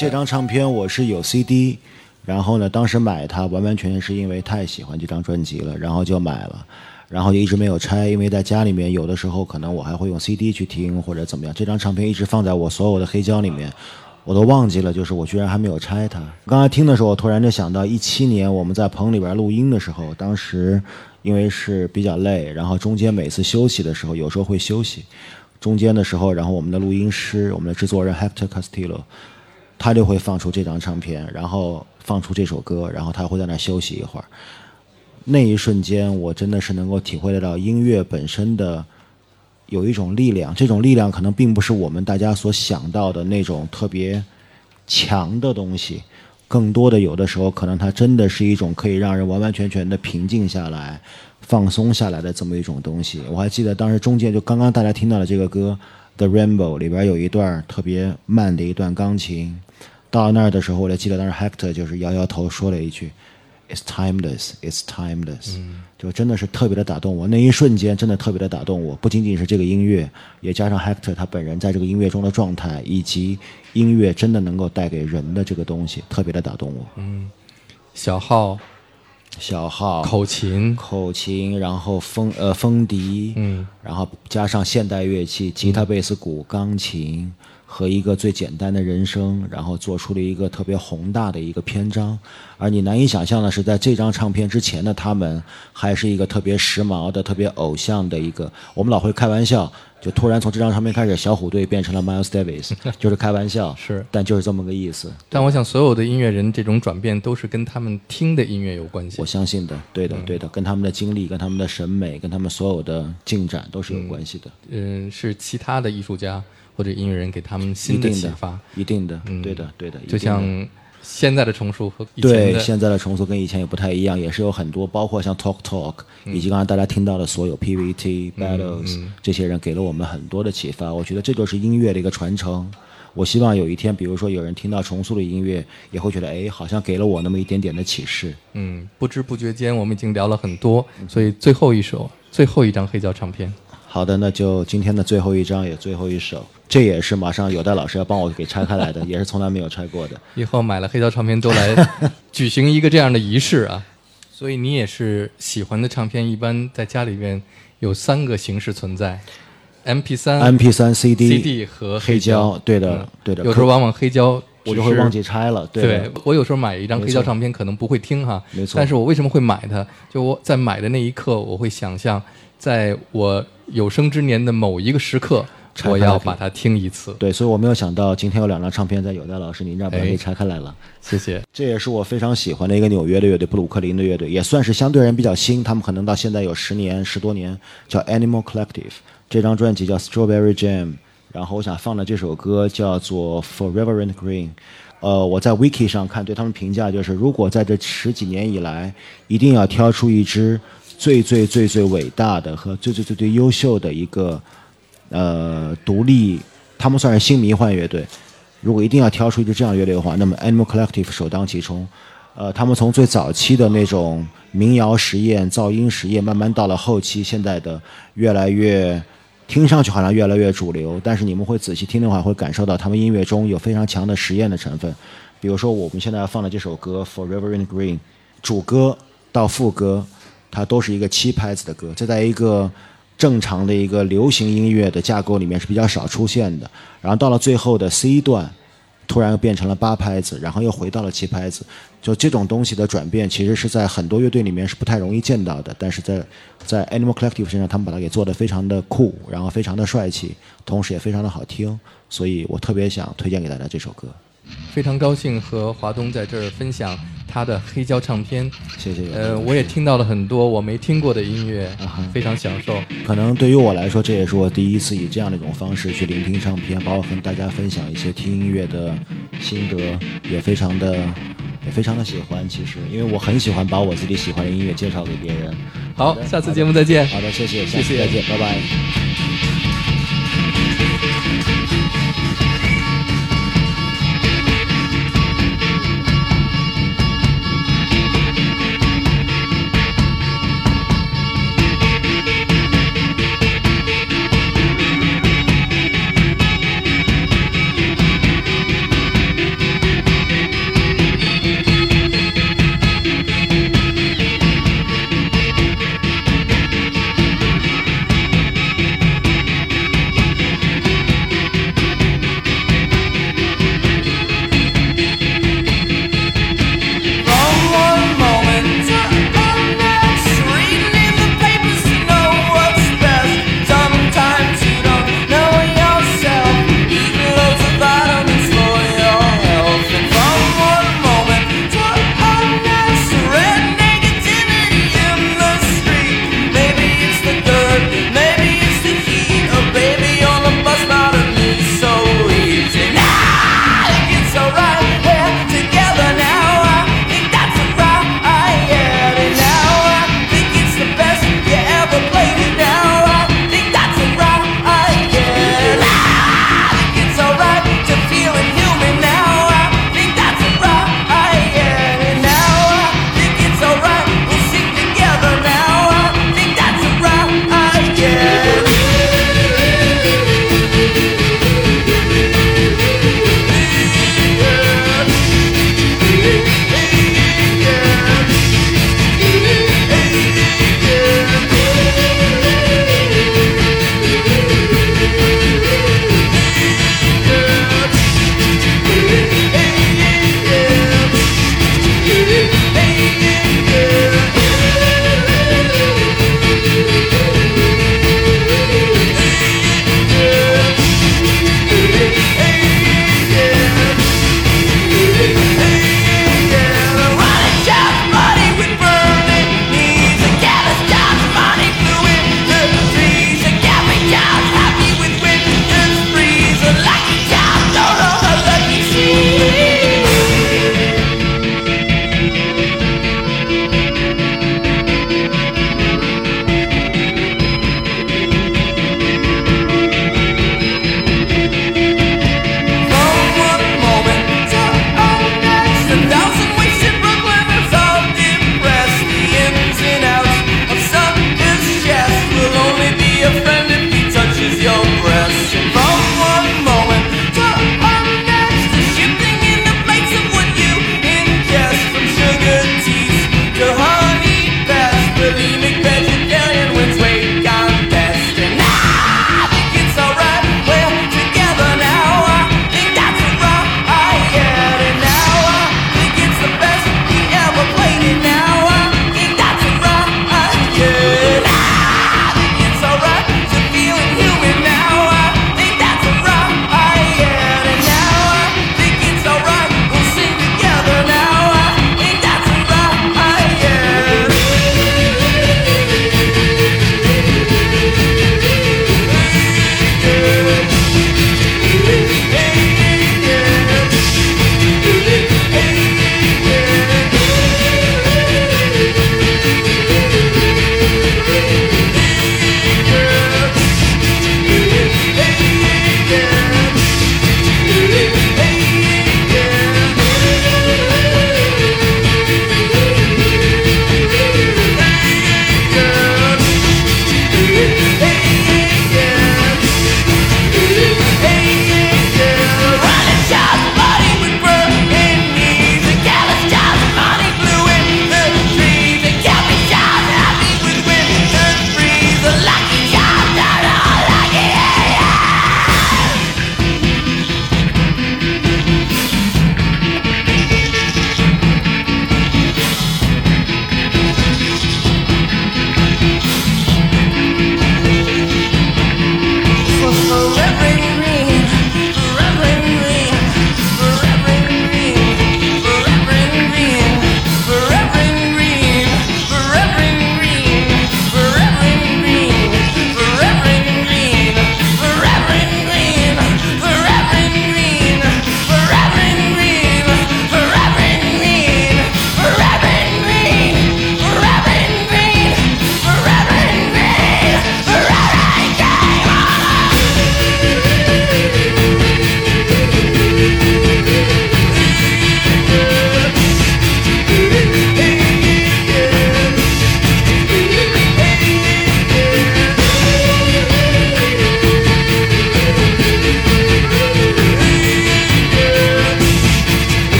这张唱片我是有 CD，然后呢，当时买它完完全全是因为太喜欢这张专辑了，然后就买了，然后就一直没有拆，因为在家里面有的时候可能我还会用 CD 去听或者怎么样，这张唱片一直放在我所有的黑胶里面。我都忘记了，就是我居然还没有拆它。刚才听的时候，我突然就想到，一七年我们在棚里边录音的时候，当时因为是比较累，然后中间每次休息的时候，有时候会休息，中间的时候，然后我们的录音师，我们的制作人 Hector Castillo，他就会放出这张唱片，然后放出这首歌，然后他会在那休息一会儿。那一瞬间，我真的是能够体会得到音乐本身的有一种力量，这种力量可能并不是我们大家所想到的那种特别强的东西，更多的有的时候可能它真的是一种可以让人完完全全的平静下来、放松下来的这么一种东西。我还记得当时中间就刚刚大家听到的这个歌《The Rainbow》里边有一段特别慢的一段钢琴，到了那儿的时候，我就记得当时 Hector 就是摇摇头说了一句。It's timeless, it's timeless，、就真的是特别的打动我。那一瞬间真的特别的打动我，不仅仅是这个音乐，也加上 Hector 他本人在这个音乐中的状态，以及音乐真的能够带给人的这个东西，特别的打动我。嗯小号、小号、口琴，口琴，然后风呃风笛，嗯，然后加上现代乐器，吉他、贝斯、鼓、钢琴和一个最简单的人声，然后做出了一个特别宏大的一个篇章。而你难以想象的是，在这张唱片之前的他们，还是一个特别时髦的、特别偶像的一个。我们老会开玩笑，就突然从这张唱片开始，小虎队变成了 Miles Davis，就是开玩笑，是但就是这么个意思。但我想所有的音乐人这种转变都是跟他们听的音乐有关系我。相信的，对的，对的，跟他们的经历、跟他们的审美、跟他们所有的进展都是有关系的。嗯，是其他的艺术家或者音乐人给他们一新的启发，，一定的，嗯对的，对的就像现在的重塑和以前对现在的重塑跟以前也不太一样，也是有很多，包括像 Talk Talk，、以及刚才大家听到的所有 PVT、Battles、这些人给了我们很多的启发。我觉得这就是音乐的一个传承。我希望有一天，比如说有人听到重塑的音乐，也会觉得，哎，好像给了我那么一点点的启示。嗯，不知不觉间我们已经聊了很多，所以最后一首、最后一张黑胶唱片，好的，那就今天的最后一张也最后一首，这也是马上有戴老师要帮我给拆开来的，也是从来没有拆过的。以后买了黑胶唱片都来举行一个这样的仪式啊。所以你也是喜欢的唱片，一般在家里面有三个形式存在：MP 三、M P 三 C D、CD 和黑胶。对的，嗯对的。有时候往往黑胶我就会忘记拆了。对对我有时候买一张黑胶唱片，可能不会听哈，没错但是我为什么会买它？就我在买的那一刻，我会想象，在我有生之年的某一个时刻，我要把它听一次。对，所以我没有想到今天有两张唱片在有戴老师您这儿把它哎给拆开来了。谢谢。这也是我非常喜欢的一个纽约的乐队，布鲁克林的乐队，也算是相对人比较新，他们可能到现在有十年、十多年，叫 Animal Collective。这张专辑叫 Strawberry Jam，然后我想放的这首歌叫做 Forever and Green。呃，我在 Wiki 上看对他们评价就是，如果在这十几年以来，一定要挑出一支最最最最伟大的和最最最最优秀的一个呃独立，他们算是新迷幻乐队。如果一定要挑出一支这样乐队的话，那么 Animal Collective 首当其冲。呃，他们从最早期的那种民谣实验、噪音实验，慢慢到了后期现在的越来越，听上去好像越来越主流，但是你们会仔细听的话，会感受到他们音乐中有非常强的实验的成分。比如说我们现在放的这首歌《Forever in Green》，主歌到副歌，它都是一个七拍子的歌，这在一个正常的一个流行音乐的架构里面是比较少出现的。然后到了最后的 C 段，突然又变成了八拍子，然后又回到了七拍子。就这种东西的转变，其实是在很多乐队里面是不太容易见到的，但是在在 Animal Collective 身上，他们把它给做得非常的酷，然后非常的帅气，同时也非常的好听，所以我特别想推荐给大家这首歌。非常高兴和华东在这儿分享他的黑胶唱片。谢谢。呃，我也听到了很多我没听过的音乐啊，非常享受。可能对于我来说，这也是我第一次以这样的一种方式去聆听唱片，包括跟大家分享一些听音乐的心得，也非常的也非常的喜欢。其实，因为我很喜欢把我自己喜欢的音乐介绍给别人。好，下次节目再见。好的，谢谢，下谢谢次再见，拜拜。